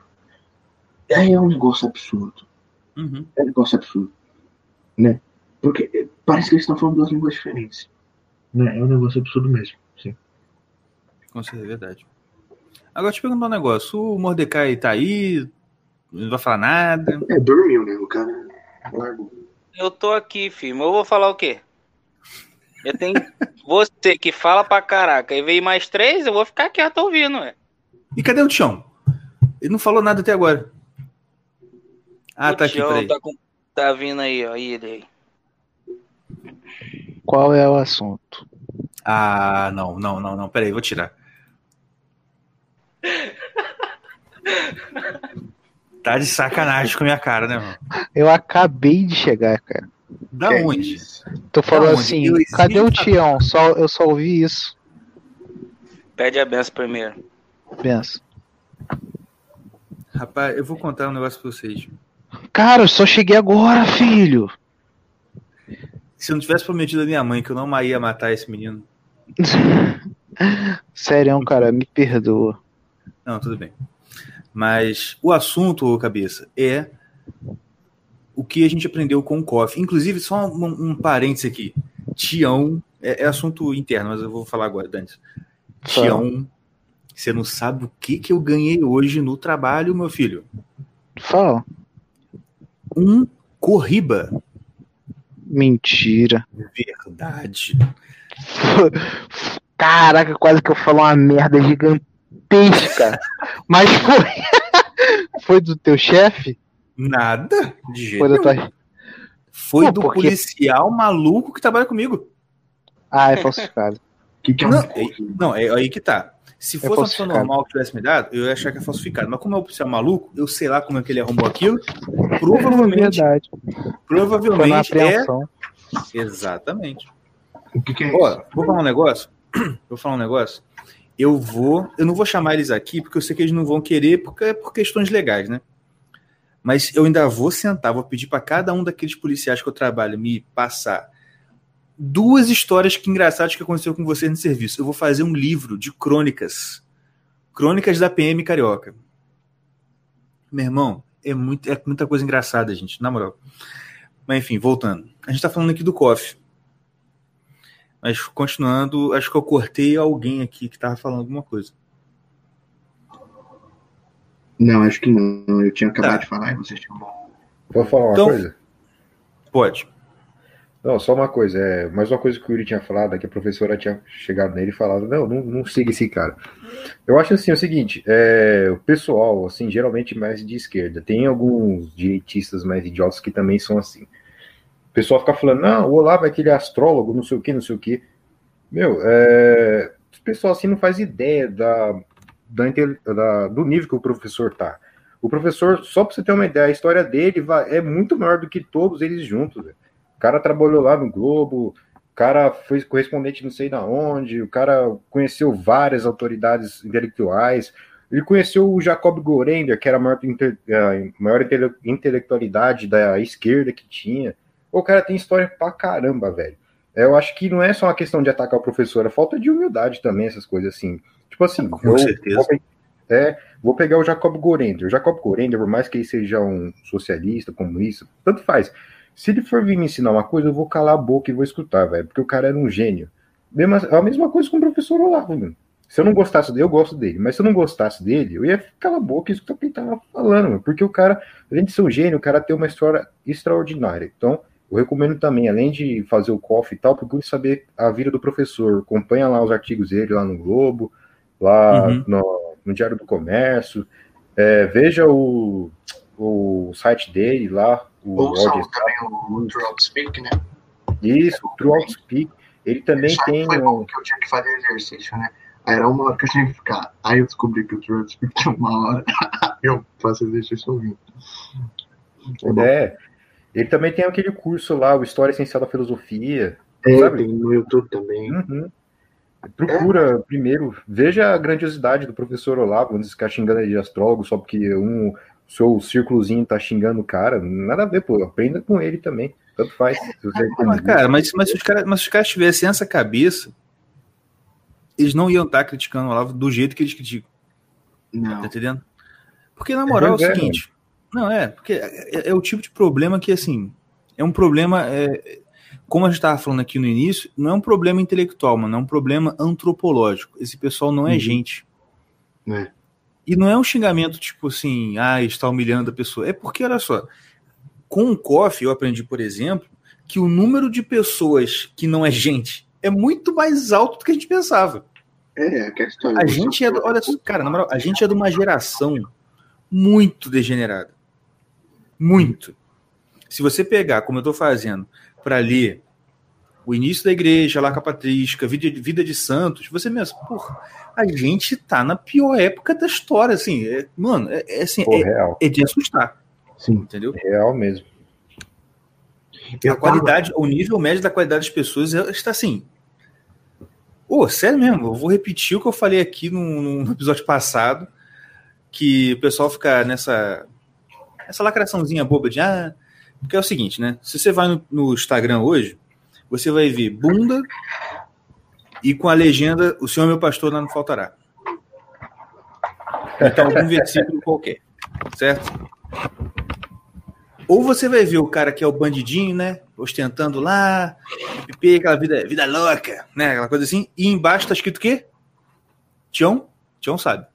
E aí é um negócio absurdo. Uhum. É um negócio absurdo. Né? Porque eh, parece que eles estão falando duas línguas diferentes. Né? É um negócio absurdo mesmo. Sim. Com certeza, é verdade. Agora, te perguntar um negócio. O Mordecai tá aí, não vai falar nada. É, dormiu, né? O cara largou. Eu tô aqui, filho. mas Eu vou falar o quê? Eu tenho você que fala pra caraca e veio mais três, eu vou ficar quieto ouvindo, ué. E cadê o Tião? Ele não falou nada até agora. Ah, O tá aqui, Tião peraí. Tá, com- tá vindo aí, ó. Ele aí. Qual é o assunto? Ah, não, não, não, não. Peraí, vou tirar. Tá de sacanagem com a minha cara, né, mano? Eu acabei de chegar, cara. Da Que é onde? isso? Tu falou assim, Eu cadê o Tião? Só, eu só ouvi isso. Pede a benção primeiro. Pensa. Rapaz, eu vou contar um negócio pra vocês. Cara, eu só cheguei agora, filho. Se eu não tivesse prometido a minha mãe que eu não ia matar esse menino. Sério, cara, me perdoa. Não, tudo bem. Mas o assunto, ô cabeça, é o que a gente aprendeu com o COF. Inclusive, só um, um parênteses aqui. Tião É, é assunto interno, mas eu vou falar agora, Dante. Fala. Tião, você não sabe o que, que eu ganhei hoje no trabalho, meu filho? Fala. Um corriba. Mentira. Verdade. Caraca, quase que eu falo uma merda gigantesca. Mas foi. Foi do teu chefe? Nada. De jeito Foi da tua. Foi Pô, do porque- policial maluco que trabalha comigo. Ah, é falsificado. Que, que é um? Não, é aí que tá. Se É fosse uma pessoa normal que tivesse me dado, eu ia achar que é falsificado. Mas como é um policial maluco, eu sei lá como é que ele arrumou aquilo. Provavelmente, Verdade. Foi na provavelmente é. Exatamente. O que, que é Ó, vou falar um negócio. Vou falar um negócio. Eu vou. Eu não vou chamar eles aqui, porque eu sei que eles não vão querer, porque é por questões legais, né? Mas eu ainda vou sentar, vou pedir para cada um daqueles policiais que eu trabalho me passar duas histórias que engraçadas que aconteceu com vocês no serviço. Eu vou fazer um livro de crônicas. Crônicas da PM Carioca. Meu irmão, é, muito, é muita coisa engraçada, gente, na moral. Mas enfim, voltando. A gente tá falando aqui do COF. Mas continuando, acho que eu cortei alguém aqui que tava falando alguma coisa. Não, acho que não. Eu tinha acabado Tá. de falar e você chamou. Vou falar uma Então- coisa? Pode. Não, só uma coisa. É, mais uma coisa que o Yuri tinha falado, é que a professora tinha chegado nele e falado, não, não, não siga esse cara. Eu acho assim, o seguinte, é, o pessoal, assim, geralmente mais de esquerda, tem alguns direitistas mais idiotas que também são assim. O pessoal fica falando, não, o Olavo é aquele astrólogo, não sei o que, não sei o que. Meu, é, o pessoal assim não faz ideia da, da, da- do nível que o professor tá. O professor, só pra você ter uma ideia, a história dele é muito maior do que todos eles juntos, velho. O cara trabalhou lá no Globo, o cara foi correspondente não sei da onde, o cara conheceu várias autoridades intelectuais, ele conheceu o Jacob Gorender, que era a maior, inte- a maior intele- intelectualidade da esquerda que tinha. O cara tem história pra caramba, velho. Eu acho que não é só uma questão de atacar o professor, é falta de humildade também, essas coisas assim. Tipo assim, Com eu certeza. vou é, vou pegar o Jacob Gorender. O Jacob Gorender, por mais que ele seja um socialista, comunista, tanto faz. Se ele for vir me ensinar uma coisa, eu vou calar a boca e vou escutar, velho, porque o cara era um gênio. Mesmo- A mesma coisa com o professor Olavo, mano. Se eu não gostasse dele, eu gosto dele, mas se eu não gostasse dele, eu ia calar a boca e escutar o que ele tava falando, mano, porque o cara, além de ser um gênio, o cara tem uma história extraordinária. Então, eu recomendo também, além de fazer o coffee e tal, procure saber a vida do professor. Acompanha lá os artigos dele lá no Globo, lá Uhum. no, no Diário do Comércio. É, veja o, o site dele lá, o Ouçam Audio- também o True Outspeak, né? Isso, o True Outspeak. Ele também que tem. foi um- que eu tinha que fazer exercício, né? Aí era uma hora que eu tinha que ficar. Aí eu descobri que o True Outspeak tinha uma hora. eu faço exercício ouvindo. É. É. Ele também tem aquele curso lá, o História Essencial da Filosofia. É, sabe? tem no YouTube também. Uhum. Procura primeiro, veja a grandiosidade do professor Olavo, antes de ficar xingando ele de astrólogo só porque um seu círculozinho tá xingando o cara. Nada a ver, pô. Aprenda com ele também. Tanto faz. Se você Mas, cara, mas, mas, se os caras, caras tivessem essa cabeça, eles não iam estar criticando o Olavo do jeito que eles criticam, Não. tá entendendo? Porque, na moral, é o Pois é, seguinte. Não, é, porque é, é o tipo de problema que, assim, é um problema. é, como a gente estava falando aqui no início, não é um problema intelectual, mano, é um problema antropológico. Esse pessoal não é Uhum. gente. É. E não é um xingamento tipo assim, ah, está humilhando a pessoa. É porque, olha só, com o COF eu aprendi, por exemplo, que o número de pessoas que não é gente é muito mais alto do que a gente pensava. É, a questão A gente é, olha só, cara, na moral, a gente é de uma geração muito degenerada. Muito. Se você pegar, como eu estou fazendo, para ler o início da igreja, lá com a patrística, vida, de- vida de santos, você mesmo, porra, a gente tá na pior época da história, assim, é- mano, é, é assim, Pô, é, é de assustar, Sim. entendeu? Real mesmo. A qualidade, o nível médio da qualidade das pessoas é- está assim. Ô, sério mesmo, eu vou repetir o que eu falei aqui no, no episódio passado, que o pessoal fica nessa essa lacraçãozinha boba de ah, porque é o seguinte, né? Se você vai no, no Instagram hoje, você vai ver bunda e com a legenda o Senhor meu pastor lá não faltará. Então algum versículo qualquer, certo? Ou você vai ver o cara que é o bandidinho, né? Ostentando lá, pipi, aquela vida, vida louca, né? Aquela coisa assim. E embaixo tá escrito o quê? Tião? Tião sabe.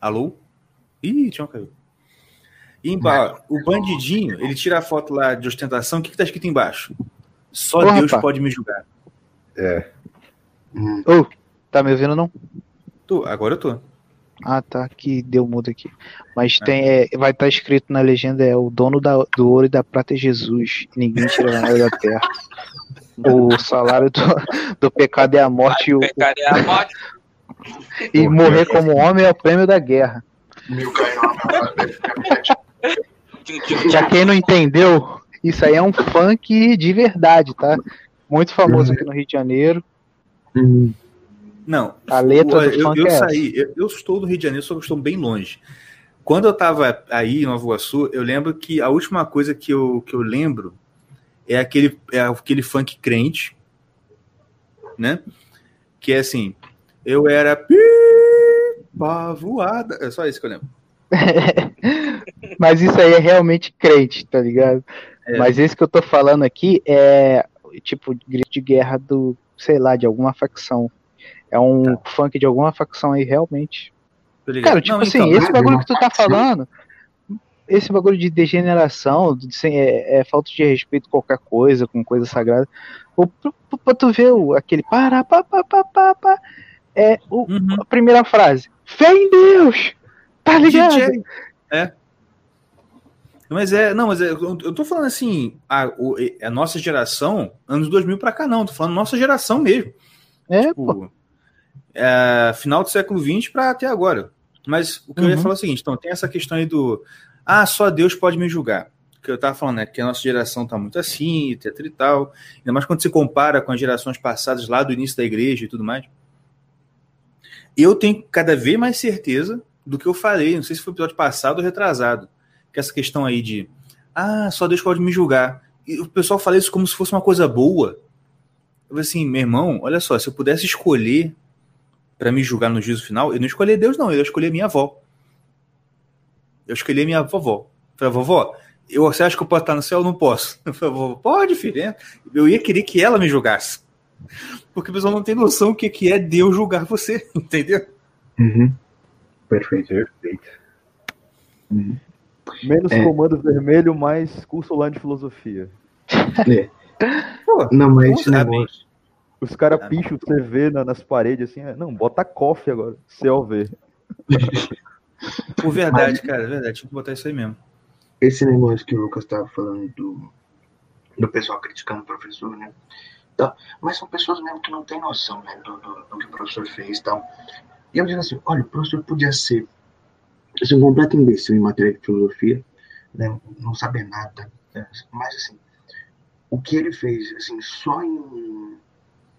Alô? Ih, Tião caiu. E embaixo, o bandidinho, ele tira a foto lá de ostentação. O que, que tá escrito embaixo? Só Porra, Deus pá. pode me julgar. É. Hum, Ô, tá me ouvindo não? Tô, agora eu tô. Ah, tá, que deu mudo aqui. Mas tem, é, vai estar escrito na legenda, é o dono da- do ouro e da prata é Jesus, e ninguém tira nada da terra. O salário do, do pecado é a morte e, o- Pecado é a morte. e morrer como homem é o prêmio da guerra. Já quem não entendeu, isso aí é um funk de verdade, tá? Muito famoso aqui no Rio de Janeiro. Não. A letra Olha, do eu, funk eu é essa. saí, eu, eu estou do Rio de Janeiro, só que eu estou bem longe. Quando eu estava aí em Nova Iguaçu, eu lembro que a última coisa que eu, que eu lembro é aquele, é aquele funk crente, né? Que é assim, eu era pipa voada. É só isso que eu lembro. Mas isso aí é realmente crente, tá ligado? É. Mas esse que eu tô falando aqui é tipo grito de guerra do, sei lá, de alguma facção. É um funk de alguma facção aí, realmente. Cara, tipo Não, assim, então, esse ah, bagulho que tu tá falando, esse bagulho de degeneração, de, é, é falta de respeito a qualquer coisa, com coisa sagrada. Ou pra, tu ver o, aquele para, pá, pá, pá, pá, pá, é o, Uhum. a primeira frase. Fé em Deus! Tá ligado? DJ. É. Mas é, não, mas é, eu tô falando assim, a, o- a nossa geração, anos 2000 pra cá, não, tô falando nossa geração mesmo. É. Tipo, é, final do século XX para até agora. Mas o que eu ia Uhum. falar é o seguinte: então, tem essa questão aí do. Ah, só Deus pode me julgar. Que eu tava falando, né? Que a nossa geração tá muito assim, etc e tal. Ainda mais quando você compara com as gerações passadas lá do início da igreja e tudo mais. Eu tenho cada vez mais certeza do que eu falei, não sei se foi episódio passado ou retrasado, que essa questão aí de. Ah, só Deus pode me julgar. E o pessoal fala isso como se fosse uma coisa boa. Eu falei assim, meu irmão, olha só, se eu pudesse escolher para me julgar no juízo final, eu não escolhi Deus, não, eu escolhi minha avó. Eu escolhi minha vovó. Eu falei, vovó, eu, você acha que eu posso estar no céu? Eu não posso. Eu falei, vovó, pode, filho. é. Eu ia querer que ela me julgasse. Porque o pessoal não tem noção o que é Deus julgar você, entendeu? uhum. Perfeito. Perfeito. Uhum. Menos É. comando vermelho, mais curso lá de filosofia. Pô, Não, mas esse negócio. Os caras picham o CV na- nas paredes assim, é, não, bota coffee agora, COV. por verdade, cara, é verdade, tinha que botar isso aí mesmo. Esse negócio que o Lucas estava falando do, do pessoal criticando o professor, né? Então, mas são pessoas mesmo que não têm noção né, do, do, do que o professor fez e tal. E eu digo assim, olha, o professor podia ser assim, um completo imbecil em matéria de filosofia, né, não saber nada, né, mas assim, o que ele fez, assim, só em,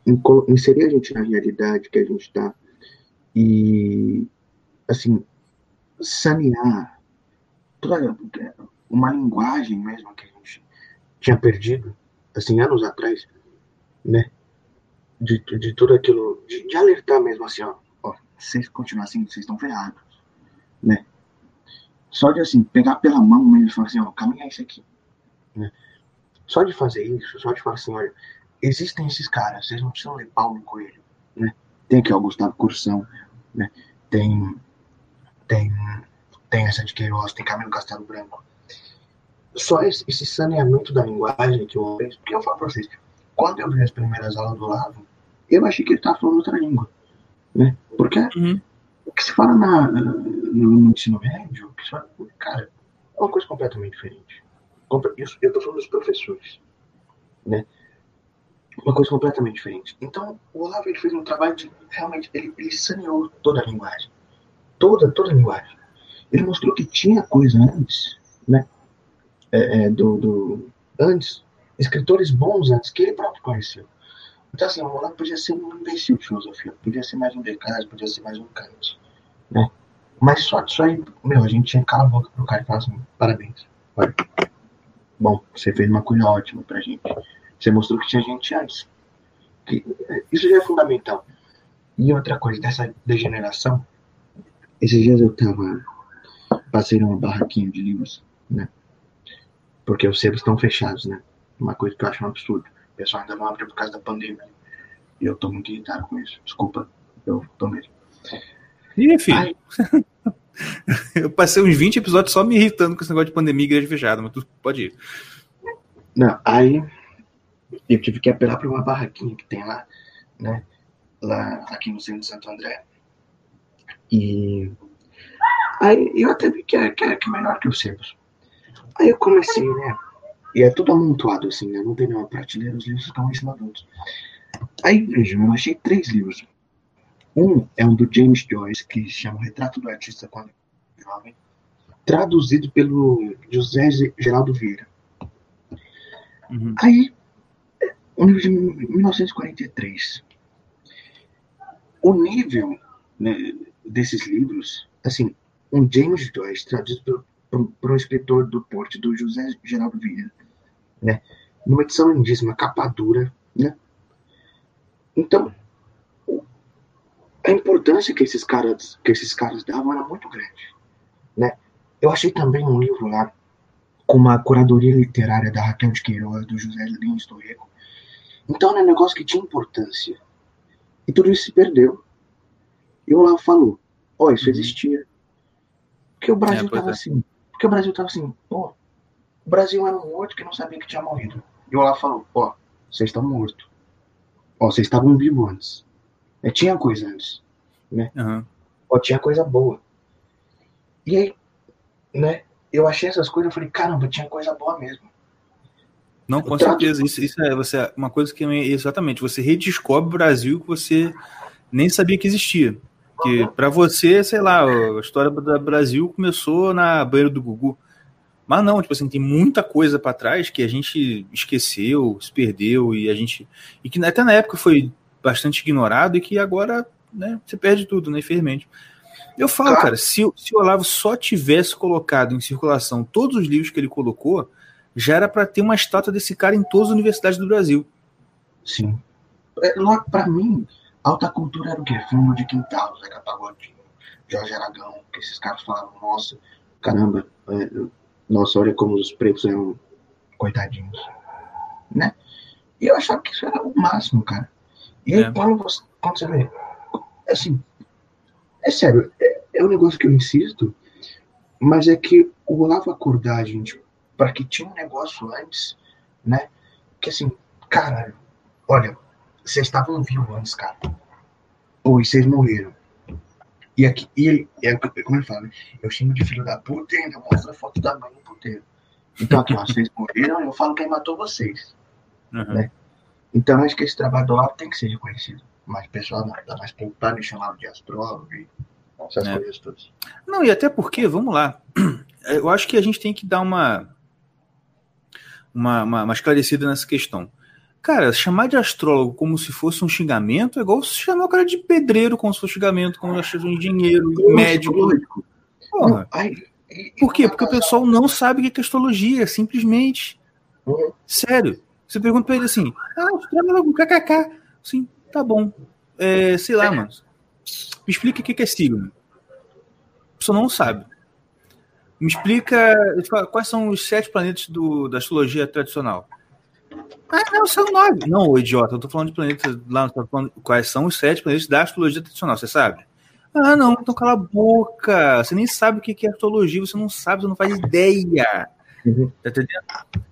em inserir a gente na realidade que a gente está e, assim, sanear toda uma linguagem mesmo que a gente tinha perdido, assim, anos atrás, né? De, de tudo aquilo, de, de alertar mesmo assim, ó, se vocês continuarem assim, vocês estão ferrados, né? Só de assim, pegar pela mão mesmo e falar assim, ó, caminha isso aqui, né? Só de fazer isso, só de falar assim, olha, existem esses caras, vocês não precisam ler Paulo Coelho, né? Tem aqui, ó, Gustavo Cursão, né? Tem, tem, tem essa de Queiroz, tem Camilo Castelo Branco. Só esse, esse saneamento da linguagem que eu fiz, porque eu falo pra vocês, quando eu vi as primeiras aulas do Lavo, eu achei que ele estava falando outra língua, né? Porque Uhum. o que se fala na, no, no ensino médio, o que se fala, cara, é uma coisa completamente diferente. Isso, eu tô falando dos professores, né? Uma coisa completamente diferente. Então, o Olavo ele fez um trabalho de, realmente, ele, ele saneou toda a linguagem. Toda, toda a linguagem. Ele mostrou que tinha coisa antes, né? É, é, do, do, antes, escritores bons antes, que ele próprio conheceu. Então, assim, o Olavo podia ser um imbecil de filosofia, podia ser mais um Descartes, podia ser mais um Kant, né? Mas só disso aí, meu, a gente tinha que calar a boca pro cara e falar assim, parabéns. Olha, bom, você fez uma coisa ótima pra gente. Você mostrou que tinha gente antes. Que, é, isso já é fundamental. E outra coisa, dessa degeneração, esses dias eu tava passei numa barraquinha de livros, né? Porque os sebos estão fechados, né? Uma coisa que eu acho um absurdo. O pessoal ainda não abriu por causa da pandemia. E eu tô muito irritado com isso. Desculpa, eu tô mesmo. Ih, filho. Ai. Eu passei uns 20 episódios só me irritando com esse negócio de pandemia e igreja fechada, mas tu pode ir. Não, aí eu tive que apelar para uma barraquinha que tem lá, né? Lá aqui no centro de Santo André. E aí eu até vi que é, que é, que é melhor que os sebos. Aí eu comecei, né? E é tudo amontoado assim, né? Não tem nenhuma prateleira, os livros estão em cima outros. Aí, vejam, eu achei três livros. Um é um do James Joyce, que chama Retrato do Artista Quando Jovem, traduzido pelo José Geraldo Vieira. Uhum. Aí, um livro de 1943. O nível né, desses livros, assim, um James Joyce, traduzido por, por, por um escritor do Porto, do José Geraldo Vieira, né? Numa edição lindíssima, capa dura, né? Então, a importância que esses caras, que esses caras davam era muito grande, né? Eu achei também um livro lá com uma curadoria literária da Raquel de Queiroz, do José Lins Torreco. Então era um negócio que tinha importância. E tudo isso se perdeu. E o Olavo falou, ó, isso Uhum. existia. Porque o Brasil É, tava é. assim. Porque o Brasil tava assim, pô, o Brasil era um morto que não sabia que tinha morrido. E o Olavo falou, ó, vocês estão mortos. Ó, vocês estavam vivos antes. É, tinha coisa antes. Aham. Ó, tinha coisa boa. E aí, né, eu achei essas coisas, eu falei, caramba, tinha coisa boa mesmo. Não, com trato- certeza. Isso, isso é você, uma coisa que exatamente. Você redescobre o Brasil que você nem sabia que existia. Que para você, sei lá, a história do Brasil começou na banheira do Gugu. Mas não, tipo assim, tem muita coisa para trás que a gente esqueceu, se perdeu e a gente e que até na época foi bastante ignorado e que agora, né, você perde tudo, né, infelizmente. Eu falo, Claro. cara, se, o- se o Olavo só tivesse colocado em circulação todos os livros que ele colocou, já era para ter uma estátua desse cara em todas as universidades do Brasil. Sim. É, logo, pra mim, alta cultura era o quê? Fumo de quintal, Zeca Pagodinho, Jorge Aragão, que esses caras falavam, nossa, caramba, é, nossa, olha como os pretos eram coitadinhos, né? E eu achava que isso era o máximo, cara. E aí, É. quando, você, quando você vê, assim, é sério, é, é um negócio que eu insisto, mas é que o Olavo acordar, gente, para que tinha um negócio antes, né? Que assim, caralho, olha, vocês estavam vivos antes, cara. Pô, e vocês morreram. E aqui, e ele, é, que- como ele fala, né? Eu chamo de filho da puta e ainda mostro a foto da mãe do puteiro. Então aqui, ó, vocês morreram, eu falo quem matou vocês. Uhum. Né? Então acho que esse trabalho do Olavo tem que ser reconhecido. Mas o pessoal não tá mais preocupado em chamar de astrólogo e essas É. coisas todas. Não, e até porque, vamos lá, eu acho que a gente tem que dar uma, uma, uma, uma esclarecida nessa questão. Cara, chamar de astrólogo como se fosse um xingamento é igual se chamar o cara de pedreiro como se fosse xingamento, como se fosse um engenheiro, médico. Porra. Por quê? Porque o pessoal não sabe o que é astrologia, simplesmente. Uhum. Sério. Você pergunta pra ele assim, ah, astrólogo, kkk. Sim, tá bom. É, sei lá, mano. Me explica o que é signo. A pessoa não sabe. Me explica quais são os sete planetas do, da astrologia tradicional. Ah, não, são nove. Não, ô idiota, eu tô falando de planetas lá, tô falando quais são os sete planetas da astrologia tradicional, você sabe? Ah, não, então cala a boca. Você nem sabe o que é astrologia, você não sabe, você não faz ideia. Uhum. Tá entendendo?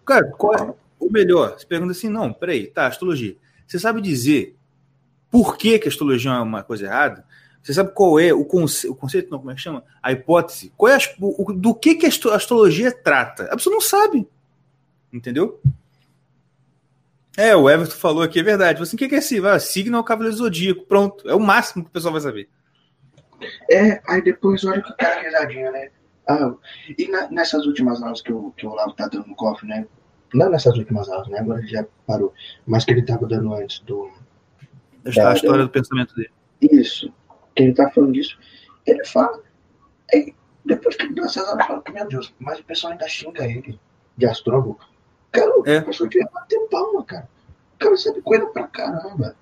Cara, qual é o melhor? Você pergunta assim, não, peraí, tá, astrologia. Você sabe dizer por que, que a astrologia é uma coisa errada? Você sabe qual é o, conce o conceito, não, como é que chama? A hipótese? Qual é a, o, do que, que a astro- astrologia trata? A pessoa não sabe. Entendeu? É, o Everton falou aqui, é verdade. Você, o que que é signo? Ah, signo é o cavaleiro zodíaco. Pronto, é o máximo que o pessoal vai saber. É, aí depois olha que cara risadinha, né? Ah, e na- nessas últimas aulas que o, que o Olavo tá dando no cofre, né? Não nessas últimas aulas, né? Agora ele já parou. Mas que ele tava dando antes do. A, É, a história do pensamento dele. Isso. Que ele tá falando disso. Ele fala. Aí, depois que ele deu essas aulas, fala que, meu Deus, mas o pessoal ainda xinga ele de astrólogo. Cara, É. o pessoal devia bater palma, cara. O cara sabe coisa pra caramba.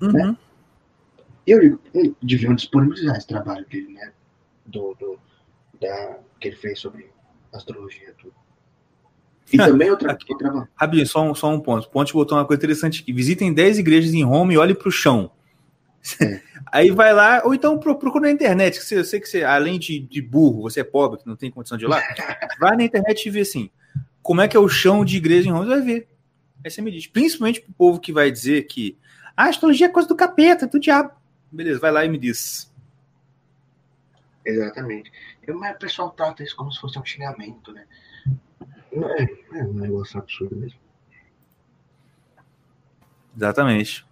Uhum. E eu digo, deviam disponibilizar esse trabalho dele, né? Do, do, da, que ele fez sobre astrologia tudo. E também outra, Aqui. outra Rabinho, só um, só um ponto. O Ponte botou uma coisa interessante aqui. Visitem 10 igrejas em Roma e olhe para o chão. É. Aí vai lá, ou então pro- procura na internet, que você, eu sei que você, além de, de burro, você é pobre, que não tem condição de ir lá. vai na internet e vê assim, como é que é o chão de igreja em Roma, você vai ver. Aí você me diz, principalmente pro povo que vai dizer que ah, a astrologia é coisa do capeta, do diabo. Beleza, vai lá e me diz. Exatamente. Eu, mas o pessoal trata isso como se fosse um xingamento, né? Não É, é um negócio absurdo mesmo. Exatamente.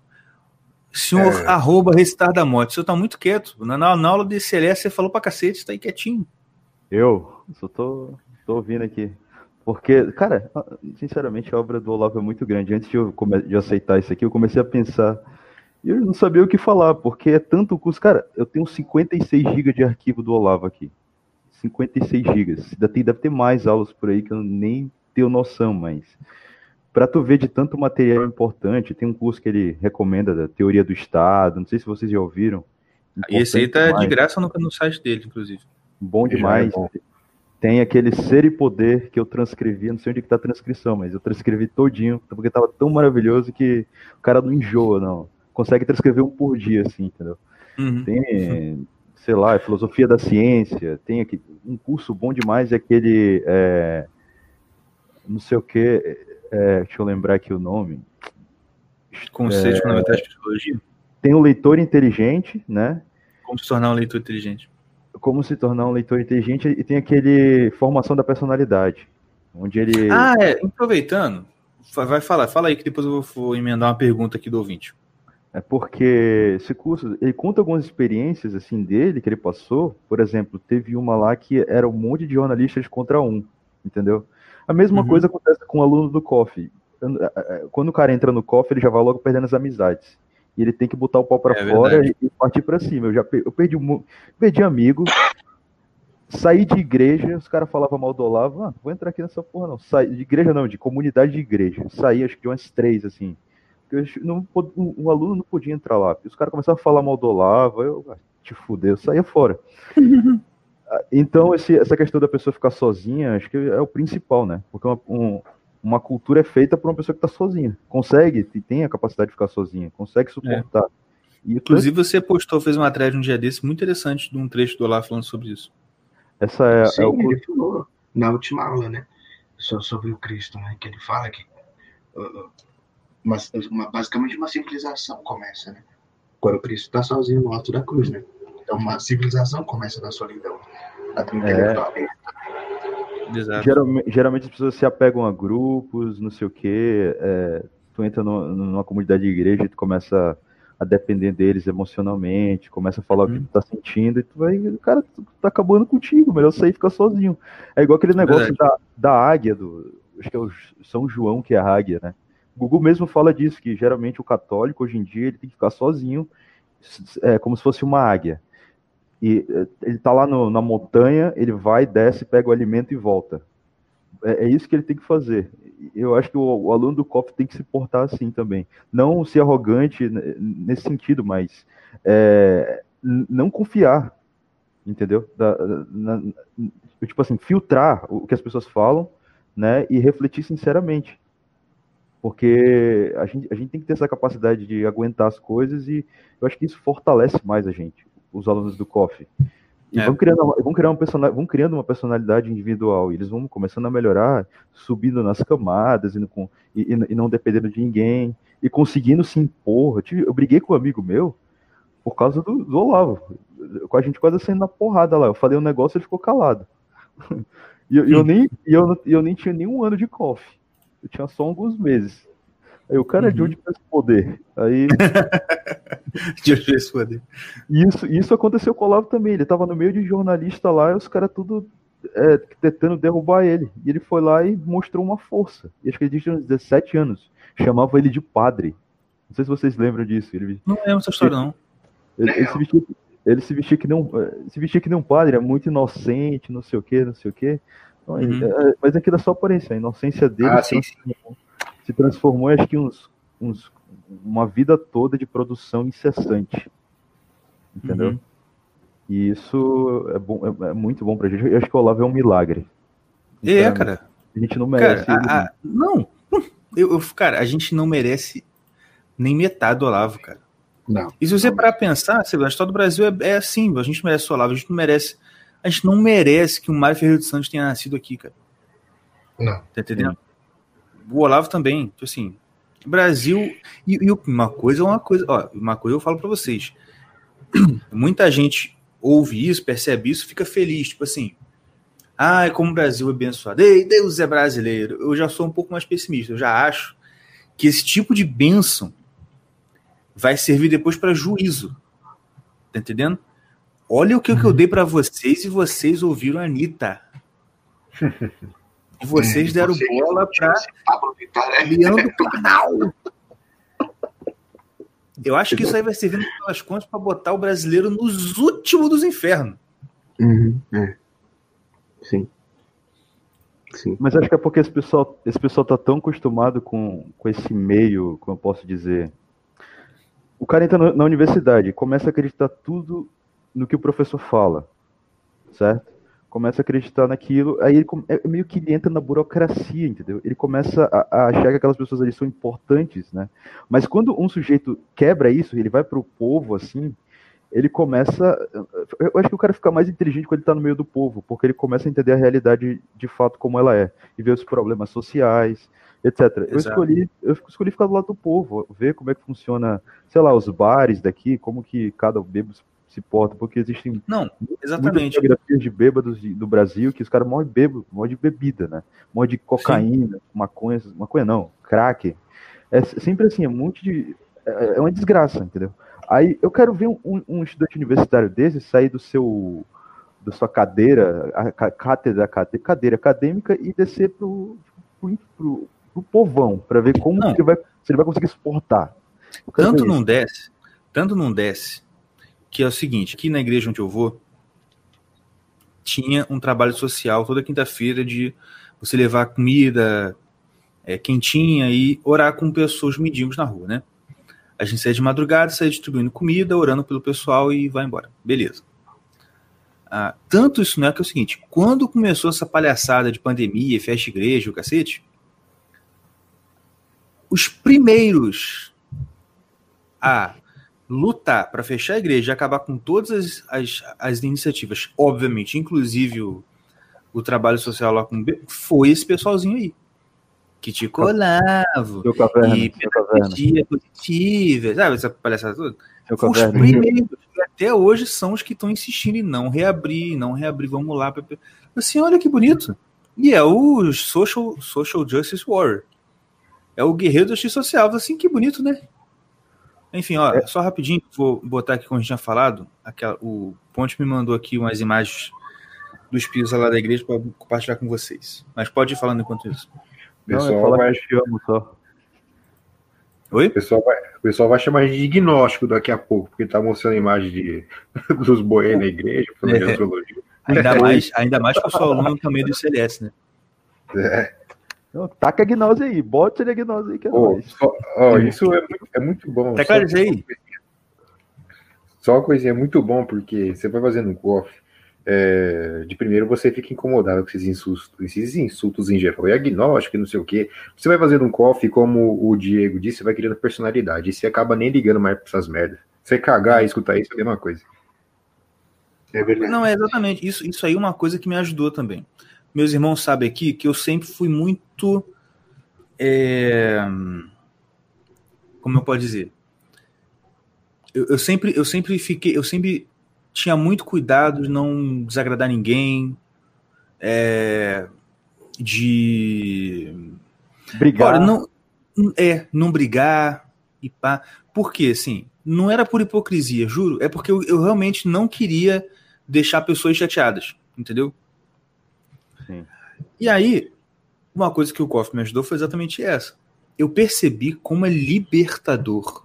Senhor É. arroba recitar da morte, o senhor tá muito quieto. Na, na, na aula de CLS você falou pra cacete, você tá aí quietinho. Eu só tô, tô ouvindo aqui. Porque, cara, sinceramente, a obra do Olavo é muito grande. Antes de eu, de aceitar isso aqui, eu comecei a pensar. E eu não sabia o que falar, porque é tanto custo. Cara, eu tenho 56 GB de arquivo do Olavo aqui. 56 GB. Ainda tem, deve ter mais aulas por aí que eu nem tenho noção, mas. Pra tu ver de tanto material importante, tem um curso que ele recomenda da teoria do Estado. Não sei se vocês já ouviram. E esse aí tá Importante de demais. graça no, no site dele, inclusive. Bom é demais. bom. Tem aquele Ser e Poder que eu transcrevi, não sei onde que tá a transcrição, mas eu transcrevi todinho, porque tava tão maravilhoso que o cara não enjoa, não. Consegue transcrever um por dia, assim, entendeu? Uhum. Tem, sei lá, Filosofia da Ciência, tem aqui, um curso bom demais, é aquele, é, não sei o que, deixa eu lembrar aqui o nome. Conceitos fundamentais de psicologia. Tem o Leitor Inteligente, né? Como se tornar um leitor inteligente. Como se tornar um leitor inteligente, e tem aquele Formação da Personalidade, onde ele... Ah, é. Aproveitando, vai falar. Fala aí que depois eu vou, emendar uma pergunta aqui do ouvinte. É porque esse curso, ele conta algumas experiências assim dele que ele passou. Por exemplo, teve uma lá que era um monte de jornalistas contra um, entendeu? A mesma Uhum. coisa acontece com o aluno do COF. Quando o cara entra no COF, ele já vai logo perdendo as amizades. E ele tem que botar o pau pra É fora verdade. e, partir pra cima. Eu já per- eu perdi, um- perdi amigo, saí de igreja, os caras falavam mal do Olavo, ah, não vou entrar aqui nessa porra não. Saí de igreja não, de comunidade de igreja. Saí acho que de umas três, assim. Não, um, um aluno não podia entrar lá. Os caras começaram a falar mal do Olavo, eu, ah, te fudeu, eu saía fora. Ah, Então, esse- essa questão da pessoa ficar sozinha, acho que é o principal, né? Porque uma, um- uma cultura é feita por uma pessoa que está sozinha. Consegue, te- tem a capacidade de ficar sozinha, consegue suportar. E Inclusive, você postou, fez uma thread um dia desse muito interessante de um trecho do Olavo falando sobre isso. essa é, Sim, é o ele falou na última aula, né? so- Sobre o Cristo, né? Que ele fala que uh, uh, uma, uma- basicamente uma civilização começa, né? Quando o Cristo está sozinho no alto da cruz, né? Então uma civilização começa na solidão. A intelectual. Geralmente, geralmente as pessoas se apegam a grupos, não sei o quê. é, tu entra no- numa comunidade de igreja e tu começa a depender deles emocionalmente, começa a falar o que Uhum. tu tá sentindo, e tu vai, cara, tu tá acabando contigo, melhor sair e ficar sozinho. É igual aquele negócio da, da águia, do, acho que é o São João que é a águia, né? O Google mesmo fala disso, que geralmente o católico hoje em dia ele tem que ficar sozinho, é, como se fosse uma águia. E eh, ele tá lá no- na montanha, ele vai, desce, pega o alimento e volta. É, é isso que ele tem que fazer. Eu acho que o, o aluno do COF tem que se portar assim também. Não ser arrogante nesse sentido, mas é, não confiar, entendeu? Da- na- na- tipo assim, filtrar o que as pessoas falam, né? E refletir sinceramente. Porque a gente, a gente tem que ter essa capacidade de aguentar as coisas e eu acho que isso fortalece mais a gente, os alunos do COF. E É. vão, criando, vão, criando uma persona- vão criando uma personalidade individual, e eles vão começando a melhorar, subindo nas camadas e, não com- e- e- não dependendo de ninguém, e conseguindo se impor. Eu, tive- eu briguei com um amigo meu por causa do, do Olavo. Com a gente quase saindo na porrada lá. Eu falei um negócio e ele ficou calado. E eu, eu nem, eu, eu nem tinha nenhum ano de COF. Eu tinha só alguns meses. Aí o cara de Uhum. onde tem esse poder? Aí De hoje esse poder. isso, isso aconteceu com o Olavo também. Ele tava no meio de jornalista lá e os caras tudo é, tentando derrubar ele. E ele foi lá e mostrou uma força. E acho que ele tinha uns 17 anos. Chamava ele de padre. Não sei se vocês lembram disso. Ele, Não lembro essa história, não. ele, ele se vestia, ele se vestia que nem um, eh, se vestia que nem um padre, é muito inocente, não sei o que, não sei o que. Uhum. mas aquilo é só aparência. A inocência dele Ah, sim, sim. Se transformou, acho que uns, uns, uma vida toda de produção incessante. Entendeu? Uhum. E isso é, bom, é, é muito bom pra gente. Eu acho que o Olavo é um milagre. É, cara. A gente não merece. Cara, a- a- não, eu, eu- cara, a gente não merece nem metade do Olavo, cara. Não. E se você parar pra pensar, você vê, a história do Brasil é, é assim, a gente não merece o Olavo, a gente não merece. A gente não merece que o Mário Ferreira dos Santos tenha nascido aqui, cara. Não. Tá entendendo? O Olavo também, tipo assim, Brasil. E, e uma coisa é uma coisa, ó, uma coisa eu falo pra vocês. Muita gente ouve isso, percebe isso, fica feliz, tipo assim. Ai, como o Brasil é abençoado. Ei, Deus é brasileiro. Eu já sou um pouco mais pessimista. Eu já acho que esse tipo de bênção vai servir depois para juízo. Tá entendendo? Olha o que, que eu dei para vocês e vocês ouviram a Anitta. Vocês deram Você- bola para é- Leandro Planal. Eu acho que isso aí vai servir, no final das contas, para botar o brasileiro nos últimos dos infernos. Uhum, é. Sim. Sim. Mas acho que é porque esse pessoal, esse pessoal tá tão acostumado com, com esse meio, como eu posso dizer. O cara entra na universidade, começa a acreditar tudo no que o professor fala, certo? Começa a acreditar naquilo, aí ele come- é meio que ele entra na burocracia, entendeu? Ele começa a, a achar que aquelas pessoas ali são importantes, né? Mas quando um sujeito quebra isso, ele vai pro povo assim, ele começa. Eu acho que o cara fica mais inteligente quando ele tá no meio do povo, porque ele começa a entender a realidade de fato como ela é, e ver os problemas sociais, etc. Eu escolhi, eu escolhi ficar do lado do povo, ver como é que funciona, sei lá, os bares daqui, como que cada bêbado se porta, porque existem Não, exatamente. fotografias de bêbados de- do Brasil que os caras morrem bêbado, morrem de bebida, né? Morrem de cocaína, maconha, maconha não, crack. É sempre assim, é um monte de. É é uma desgraça, entendeu? Aí eu quero ver um, um- estudante universitário desse sair do seu. da sua cadeira, a cátedra, cade- cadeira acadêmica e descer pro, pro, pro, pro povão, para ver como Não. ele vai, se ele vai conseguir suportar. Tanto não desce, tanto não desce, que é o seguinte, aqui na igreja onde eu vou, tinha um trabalho social toda quinta-feira de você levar comida é, quentinha e orar com pessoas mendigos na rua, né? A gente sai de madrugada, sai distribuindo comida, orando pelo pessoal e vai embora. Beleza. Ah, tanto isso não é que é o seguinte, quando começou essa palhaçada de pandemia, festa igreja, o cacete, os primeiros a lutar para fechar a igreja e acabar com todas as, as, as iniciativas, obviamente, inclusive o, o trabalho social lá com o B, foi esse pessoalzinho aí. Que te colava, Seu caverna, e pedagogia positiva, sabe essa palhaçada toda? seu Os caverna. primeiros, até hoje, são os que estão insistindo em não reabrir, não reabrir, vamos lá. Assim, olha que bonito. E é o Social, social Justice Warrior. É o guerreiro da justiça social. Assim, que bonito, né? Enfim, ó, É. só rapidinho, vou botar aqui como a gente tinha falado. Aquela, o Ponte me mandou aqui umas imagens dos pisos lá da igreja para compartilhar com vocês. Mas pode ir falando enquanto isso. O Não, pessoal, falar vai, que te amo só. Oi? o pessoal, vai, o pessoal vai chamar de diagnóstico daqui a pouco, porque tá mostrando imagem de, dos boês na igreja, falando de É. astrologia. Ainda mais, ainda mais que eu sou aluno também do CLS, né? É. Não, taca a gnose aí, bote a gnose aí que é Pô, nóis. só- ó, isso é muito, é muito bom. Tá Só- uma coisinha muito bom, porque você vai fazendo um coffee, é, de primeiro você fica incomodado com esses insultos, esses insultos em geral, e agnóstico, e não sei o quê. Você vai fazendo um coffee, como o Diego disse, você vai criando personalidade, e você acaba nem ligando mais pra essas merdas. Você cagar e escutar isso é a mesma coisa. É verdade. Não, é exatamente. Isso, isso aí é uma coisa que me ajudou também. Meus irmãos sabem aqui que eu sempre fui muito. é, como eu posso dizer? Eu, eu sempre, eu sempre fiquei. Eu sempre tinha muito cuidado de não desagradar ninguém. é, de. Brigar. Olha, não, é, não brigar e pá. Por quê? Assim, não era por hipocrisia, juro. É porque eu, eu realmente não queria deixar pessoas chateadas, entendeu? Sim. E aí, uma coisa que o Koff me ajudou foi exatamente essa. Eu percebi como é libertador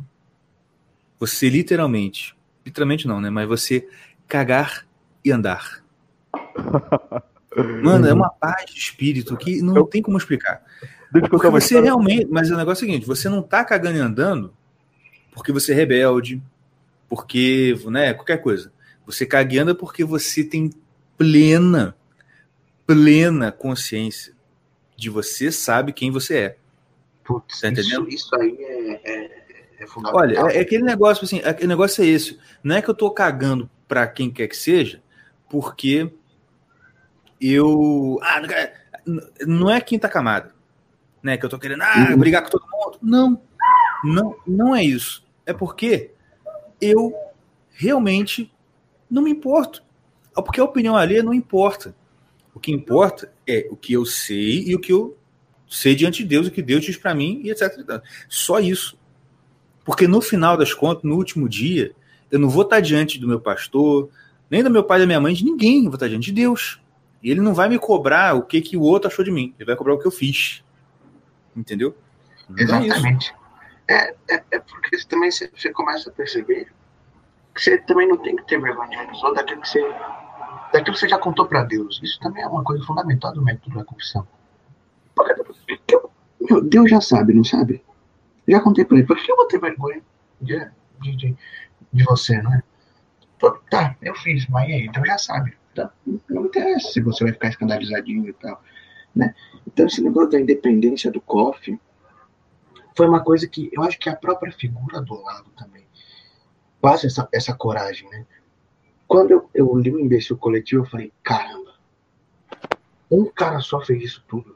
você literalmente, literalmente não, né? Mas você cagar e andar. Mano, é uma paz de espírito que não Eu- tem como explicar. Porque você realmente. Mas o negócio é o seguinte: você não tá cagando e andando porque você é rebelde, porque, né, qualquer coisa. Você cagueanda porque você tem plena, plena consciência de você sabe quem você é. Putz, Tá isso, entendendo? isso aí é, é, é fundamental. Olha, é, é aquele negócio assim, aquele negócio é esse. Não é que eu tô cagando pra quem quer que seja, porque eu. Ah, não é quinta camada. Né? Que eu tô querendo ah, Uhum. brigar com todo mundo. Não. Não, não é isso. É porque eu realmente não me importo. Porque a opinião alheia não importa. O que importa é o que eu sei e o que eu sei diante de Deus, o que Deus diz pra mim e etc. Só isso. Porque no final das contas, no último dia, eu não vou estar diante do meu pastor, nem do meu pai da minha mãe, de ninguém. Eu vou estar diante de Deus. E ele não vai me cobrar o que, que o outro achou de mim. Ele vai cobrar o que eu fiz. Entendeu? Então é. Exatamente. É, é, é porque também você, você começa a perceber que você também não tem que ter vergonha de pessoa daquilo que você, daquilo que você já contou para Deus. Isso também é uma coisa fundamental do método da confissão. Meu, Deus já sabe, não sabe? Já contei para ele. Por que eu vou ter vergonha de, de, de, de você, não é? Tá, eu fiz, mas aí? Deus já sabe. Tá? Não interessa se você vai ficar escandalizadinho e tal. Né? Então, esse negócio da independência do COF foi uma coisa que eu acho que a própria figura do Olavo também passa essa, essa coragem, né? Quando eu, eu li o imbecil coletivo, eu falei, caramba, um cara só fez isso tudo.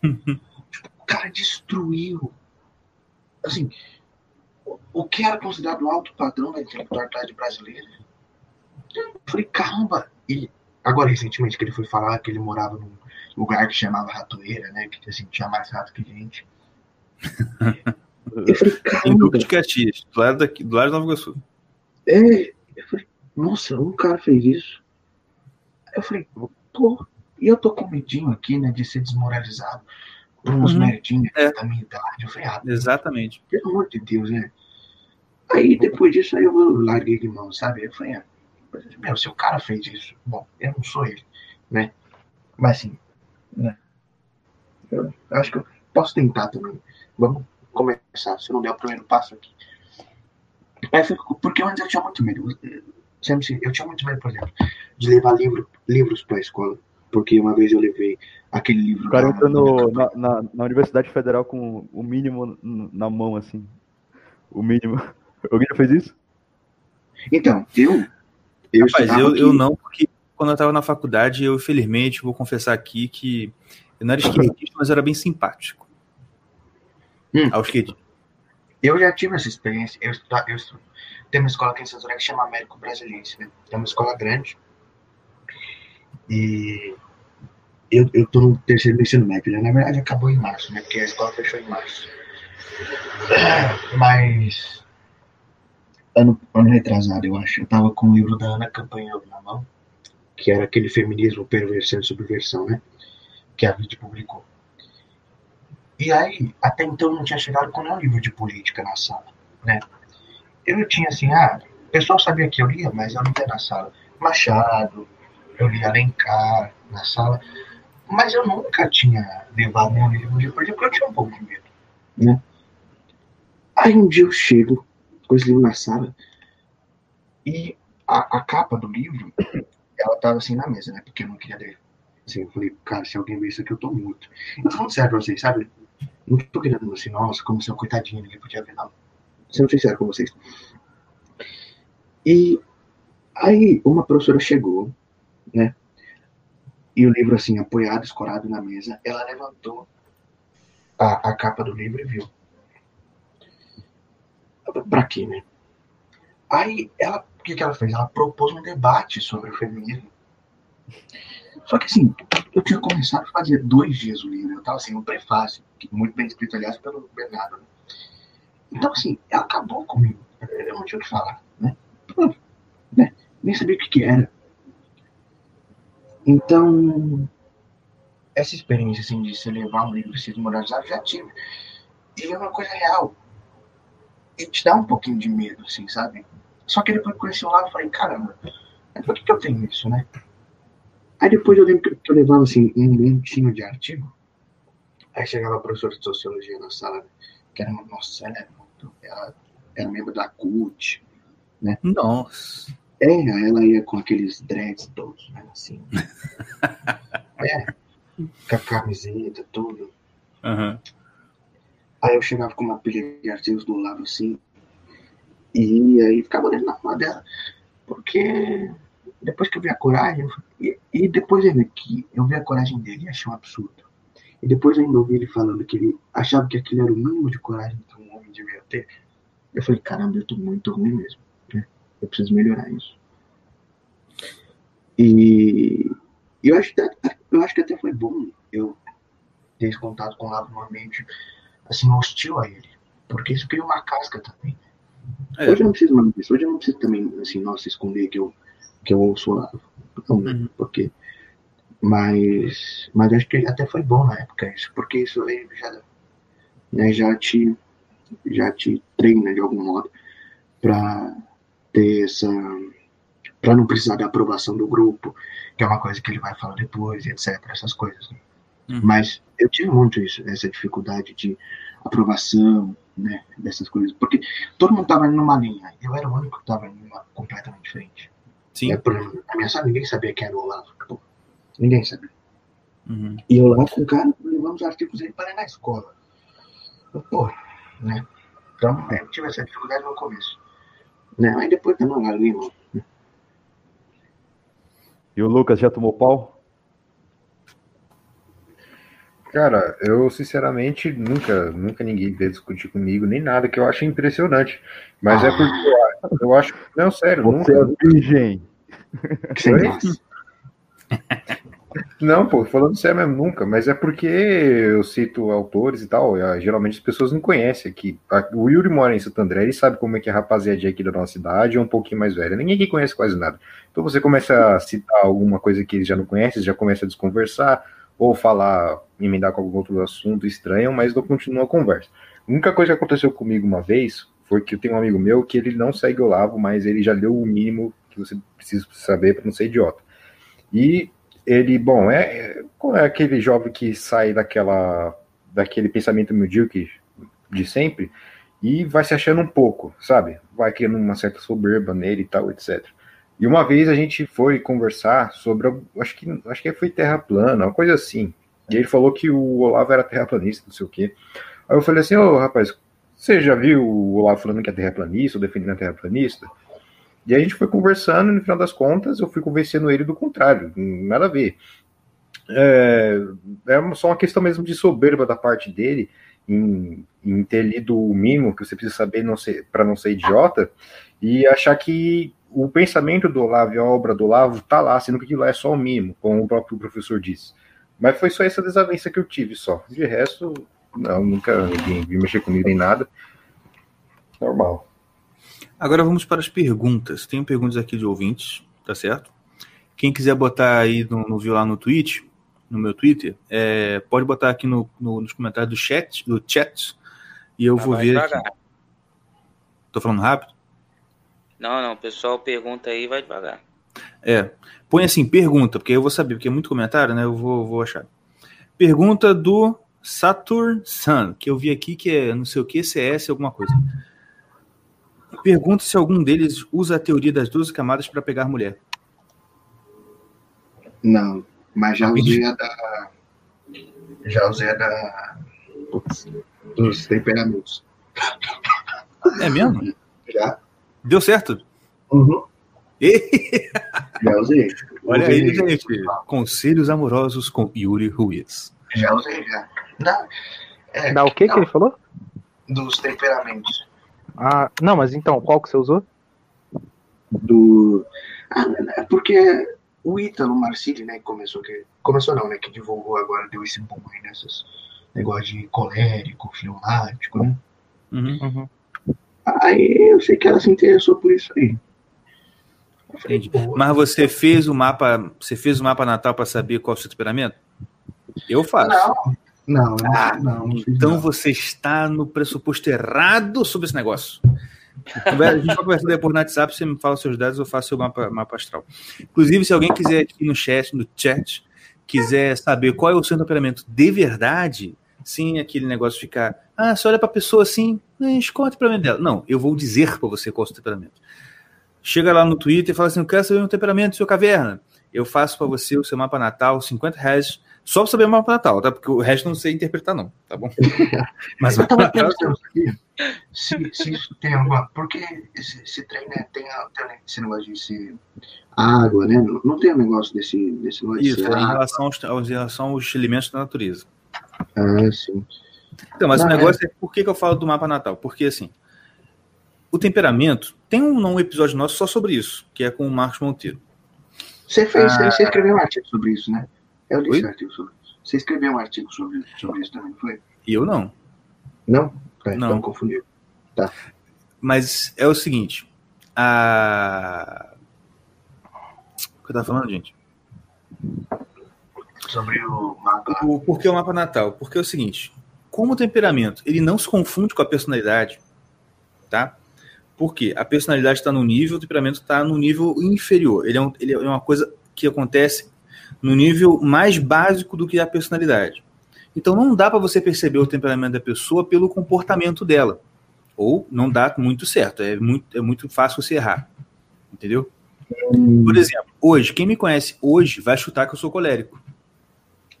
Tipo, o cara destruiu. Assim, o, o que era considerado o alto padrão da intelectualidade brasileira. Eu falei, caramba, e agora recentemente que ele foi falar que ele morava num lugar que chamava Ratoeira, né? Que assim, tinha mais rato que gente. Eu falei, Em caramba, Duque de Caxias, do lado, daqui, do lado de Nova Iguaçu. É, eu falei, nossa, um cara fez isso. Eu falei, pô, e eu tô com medinho aqui, né, de ser desmoralizado por uns Uhum. merdinhos É. da minha idade. Eu falei, ah, Exatamente. pelo amor de Deus, né? Aí depois disso aí eu larguei de mão, sabe? Eu falei, ah, meu, se o cara fez isso, bom, eu não sou ele, né? Mas assim, né? Eu acho que eu posso tentar também. Vamos começar, se não der o primeiro passo aqui. Aí porque antes eu tinha muito medo. Sempre, eu tinha muito medo, por exemplo, de levar livro, livros pra escola. Porque uma vez eu levei aquele livro. O cara lá entra na- no, na, na, na Universidade Federal com o mínimo na mão, assim. O mínimo. Alguém já fez isso? Então, eu. Eu Rapaz, eu, eu não, porque quando eu estava na faculdade, eu, infelizmente, vou confessar aqui que eu não era esquerdista, mas eu era bem simpático. Hum. Ao esquerdista. Eu já tive essa experiência. Eu, eu tem uma escola aqui em Santo que chama Américo Brasiliense, né? É uma escola grande. E eu, eu tô no terceiro ensino médio, né? Na verdade, acabou em março, né? Porque a escola fechou em março. Mas. Ano, ano retrasado, eu acho. Eu tava com o livro da Ana Campanhão na mão, que era aquele feminismo perversão e subversão, né? Que a Vide publicou. E aí, até então não tinha chegado com nenhum livro de política na sala, né? Eu tinha assim, ah, o pessoal sabia que eu lia, mas eu não lia na sala. Machado, eu lia Alencar na sala, mas eu nunca tinha levado nenhum livro de política, porque eu tinha um pouco de medo, né? Aí um dia eu chego com esse livro na sala e a, a capa do livro, ela tava assim na mesa, né? Porque eu não queria ler. Assim, eu falei, cara, se alguém ver isso aqui, eu tô morto. Eu tô falando sério pra vocês, sabe? Não tô querendo assim, nossa, como se eu coitadinho, ninguém podia ver, não. Sendo sincero com vocês. E aí uma professora chegou, né? E o livro assim, apoiado, escorado na mesa, ela levantou a, a capa do livro e viu. Pra quê, né? Aí ela, o que, que ela fez? Ela propôs um debate sobre o feminismo. Só que assim, eu tinha começado a fazer dois dias o livro, eu tava assim, um prefácio, muito bem escrito, aliás, pelo Bernardo. né? Então, assim, ela acabou comigo. Eu não tinha o que falar, né? Né? Nem sabia o que, que era. Então, essa experiência, assim, de se levar um livro se desmoralizar, eu já tive. E é uma coisa real. E te dá um pouquinho de medo, assim, sabe? Só que depois que eu conheci o lado, eu falei, caramba, por que, que eu tenho isso, né? Aí depois eu lembro que eu levava, assim, um montinho de artigo. Aí chegava a professora de sociologia na sala, que era uma, nossa, ela muito, ela era membro da CUT, Nossa. É, ela ia com aqueles dreads todos, né? Assim. é. Com a camiseta, tudo. Aham. Aí eu chegava com uma pilha de artigos do lado assim. E aí ficava olhando na rua dela. Porque depois que eu vi a coragem, e, e depois eu vi que eu vi a coragem dele e achei um absurdo. E depois eu ainda ouvi ele falando que ele achava que aquilo era o mínimo de coragem que homem devia ter. Eu falei, caramba, eu tô muito ruim mesmo. né? Eu preciso melhorar isso. E eu acho, que, até- eu acho que até foi bom eu ter esse contato com o Lavo num ambiente assim, hostil a ele. Porque isso cria uma casca também. É. Hoje eu não preciso mais disso. Hoje eu não preciso também, assim, nossa, esconder que eu, que eu ouço o Lavo. Não, né? Uhum. Porque. Mas. Mas acho que até foi bom na época isso. Porque isso aí já, né, já te. Já te treina de algum modo pra ter essa. Pra não precisar da aprovação do grupo, que é uma coisa que ele vai falar depois, etc. Essas coisas. né? Uhum. Mas eu tive muito isso, essa dificuldade de aprovação, né, dessas coisas, porque todo mundo tava numa linha, eu era o único que tava numa completamente diferente. Sim. É, por exemplo, na minha sala ninguém sabia quem era o Olavo, pô, ninguém sabia. Uhum. E eu lá com o cara, levamos os artigos dele para ir na escola. Pô, né, então é, eu tive essa dificuldade no começo. Né, aí depois também ali, mano. E o Lucas já tomou pau? Cara, eu sinceramente nunca, nunca ninguém veio discutir comigo, nem nada, que eu acho impressionante. Mas é Ah. porque eu, eu acho. Não, sério, Você nunca. é virgem. Graça. Não, pô, falando sério mesmo, nunca. Mas é porque eu cito autores e tal. eh, Geralmente as pessoas não conhecem aqui. O Yuri mora em Santo André, ele sabe como é que é a rapaziadinha aqui da nossa cidade, é um pouquinho mais velha. Ninguém aqui conhece quase nada. Então você começa a citar alguma coisa que eles já não conhecem, já começa a desconversar, ou falar, emendar com algum outro assunto estranho, mas não continua a conversa. A única coisa que aconteceu comigo uma vez foi que eu tenho um amigo meu que ele não segue o Olavo, mas ele já leu o mínimo que você precisa saber para não ser idiota. E ele, bom, é, é aquele jovem que sai daquela daquele pensamento medíocre de sempre e vai se achando um pouco, sabe? Vai criando uma certa soberba nele e tal, etc. E uma vez a gente foi conversar sobre, acho que acho que foi terra plana, uma coisa assim. E ele falou que o Olavo era terraplanista, não sei o quê. Aí eu falei assim, ô rapaz, você já viu o Olavo falando que é terraplanista, ou defendendo a terraplanista? E a gente foi conversando, e no final das contas, eu fui convencendo ele do contrário, nada a ver. É, é só uma questão mesmo de soberba da parte dele em, em ter lido o mínimo que você precisa saber para não ser idiota e achar que o pensamento do Olavo e a obra do Olavo tá lá, sendo que aquilo lá é só o mínimo, como o próprio professor disse. Mas foi só essa desavença que eu tive só. De resto, não, nunca ninguém mexer comigo nem nada. Normal. Agora vamos para as perguntas. Tem perguntas aqui de ouvintes, tá certo? Quem quiser botar aí no, no viu lá no Twitch, no meu Twitter, é, pode botar aqui no, no- nos comentários do chat, do chat, e eu Mas vou vai ver. devagar. Aqui. Tô falando rápido? Não, não, o pessoal pergunta aí, vai devagar. É. Põe assim, pergunta, porque eu vou saber, porque é muito comentário, né? Eu vou, vou achar. Pergunta do Saturn Sun, que eu vi aqui que é não sei o que, CS, alguma coisa. Pergunta se algum deles usa a teoria das 12 camadas para pegar mulher. Não, mas já usei a da. Já usei a da. Dos temperamentos. É mesmo? Já. Deu certo? Uhum, Ih, já usei. Olha Usei- aí, gente. Conselhos amorosos com Yuri Ruiz. Já usei, já. Não, é, Dá o que que ele falou? dos temperamentos. Ah, não, mas então, qual que você usou? Do. Ah, é porque o Ítalo Marcilli, né, que começou que. Começou não, né? Que divulgou agora, deu esse boom aí nessas negócio de colérico, fleumático, né? Uhum. Uhum. Aí eu sei que ela se interessou por isso aí. Falei. Mas você fez o mapa, você fez o mapa natal para saber qual é o seu temperamento? Eu faço. Não, não, não, Ah, não, Então não. você está no pressuposto errado sobre esse negócio. A gente vai conversar depois no WhatsApp, você me fala seus dados, eu faço o mapa, mapa astral. Inclusive, se alguém quiser aqui no chat, no chat, quiser saber qual é o seu temperamento de verdade, sem aquele negócio ficar, ah, você olha pra pessoa assim, eh, escolhe o temperamento dela. Não, eu vou dizer pra você qual é o seu temperamento. chega lá no Twitter e fala assim: eu quero saber o temperamento do seu caverna. Eu faço para você o seu mapa natal, 50 reais, só para saber o mapa natal, tá? Porque o resto não sei interpretar, não, tá bom? Mas Eu o tava mapa natal, pensando aqui, se, se isso tem alguma. Porque esse, esse trem, né, tem, a- tem esse negócio de ser água, né? Não, não tem um negócio desse, desse negócio isso, de é em relação aos, aos- em relação aos elementos da natureza. Ah, sim. Então, mas Não, o negócio é... por que, que eu falo do mapa natal? Porque assim, o temperamento tem um, um episódio nosso só sobre isso, que é com o Marcos Monteiro. Você fez, Ah. você escreveu um artigo sobre isso, né? Eu li Oi? esse artigo sobre isso. Você escreveu um artigo sobre, sobre isso também, foi? E eu não. Não? É, Não. Então confundiu. Mas é o seguinte, a o que eu tava falando, gente? Sobre o mapa. O, por que o mapa natal? Porque é o seguinte, como o temperamento, ele não se confunde com a personalidade, tá? Porque a personalidade está no nível, o temperamento está no nível inferior. Ele é, um- ele é uma coisa que acontece no nível mais básico do que a personalidade. Então não dá para você perceber o temperamento da pessoa pelo comportamento dela. Ou não dá muito certo. É muito, é muito fácil você errar. Entendeu? Por exemplo, hoje, quem me conhece hoje vai chutar que eu sou colérico.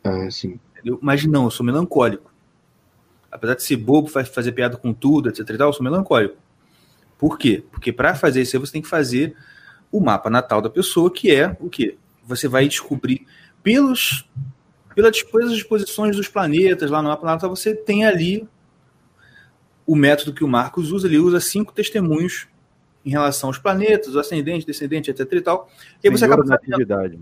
Ah, sim. Entendeu? Mas não, eu sou melancólico. Apesar de ser bobo, fa- fazer piada com tudo, etc e tal, eu sou melancólico. Por quê? Porque para fazer isso aí você tem que fazer o mapa natal da pessoa, que é o quê? Você vai descobrir pelos pelas pelas disposições dos planetas lá no mapa natal, você tem ali o método que o Marcos usa, ele usa cinco testemunhos em relação aos planetas, o ascendente, descendente, etc e tal. E aí você Senhor acaba da sabendo atividade.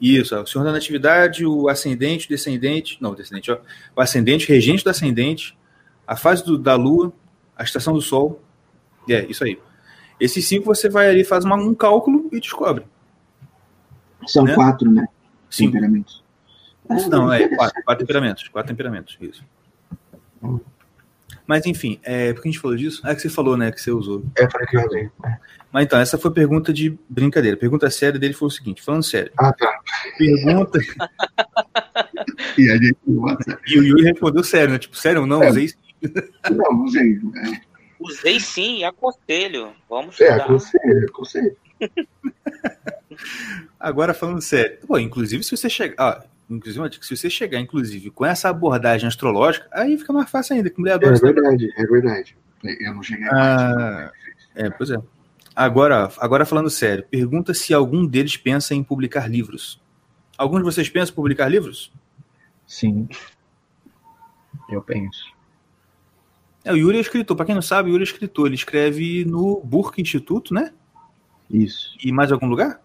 isso, o senhor da natividade, o ascendente, o descendente, não, o descendente, ó, o ascendente, regente do ascendente, a fase do- da lua, a estação do sol. É, isso aí. Esses cinco você vai ali, faz uma- um cálculo e descobre. São Né? quatro, né? Cinco. Temperamentos. Não, é quatro, quatro temperamentos. Quatro temperamentos, isso. Mas enfim, é, por que a gente falou disso? É que você falou, né, que você usou. É, falei que eu usei. Mas então, essa foi pergunta de brincadeira. A pergunta séria dele foi o seguinte: falando sério, Ah, tá. pergunta. E a gente e o Yuri respondeu sério, né? Tipo, sério ou não? É. Usei sim. Não, usei. Usei sim aconselho. Vamos É, é estudar. aconselho, aconselho. Agora falando sério, pô, inclusive se você chegar, ó, inclusive se você chegar, inclusive, com essa abordagem astrológica, aí fica mais fácil ainda, que mulher É verdade, é verdade. Eu não cheguei Ah, É, pois é. Agora, agora falando sério, pergunta se algum deles pensa em publicar livros. Alguns de vocês pensam em publicar livros? Sim. Eu penso. É, o Yuri é escritor. Pra quem não sabe, o Yuri é escritor. Ele escreve no Burke Instituto, né? Isso. E mais algum lugar?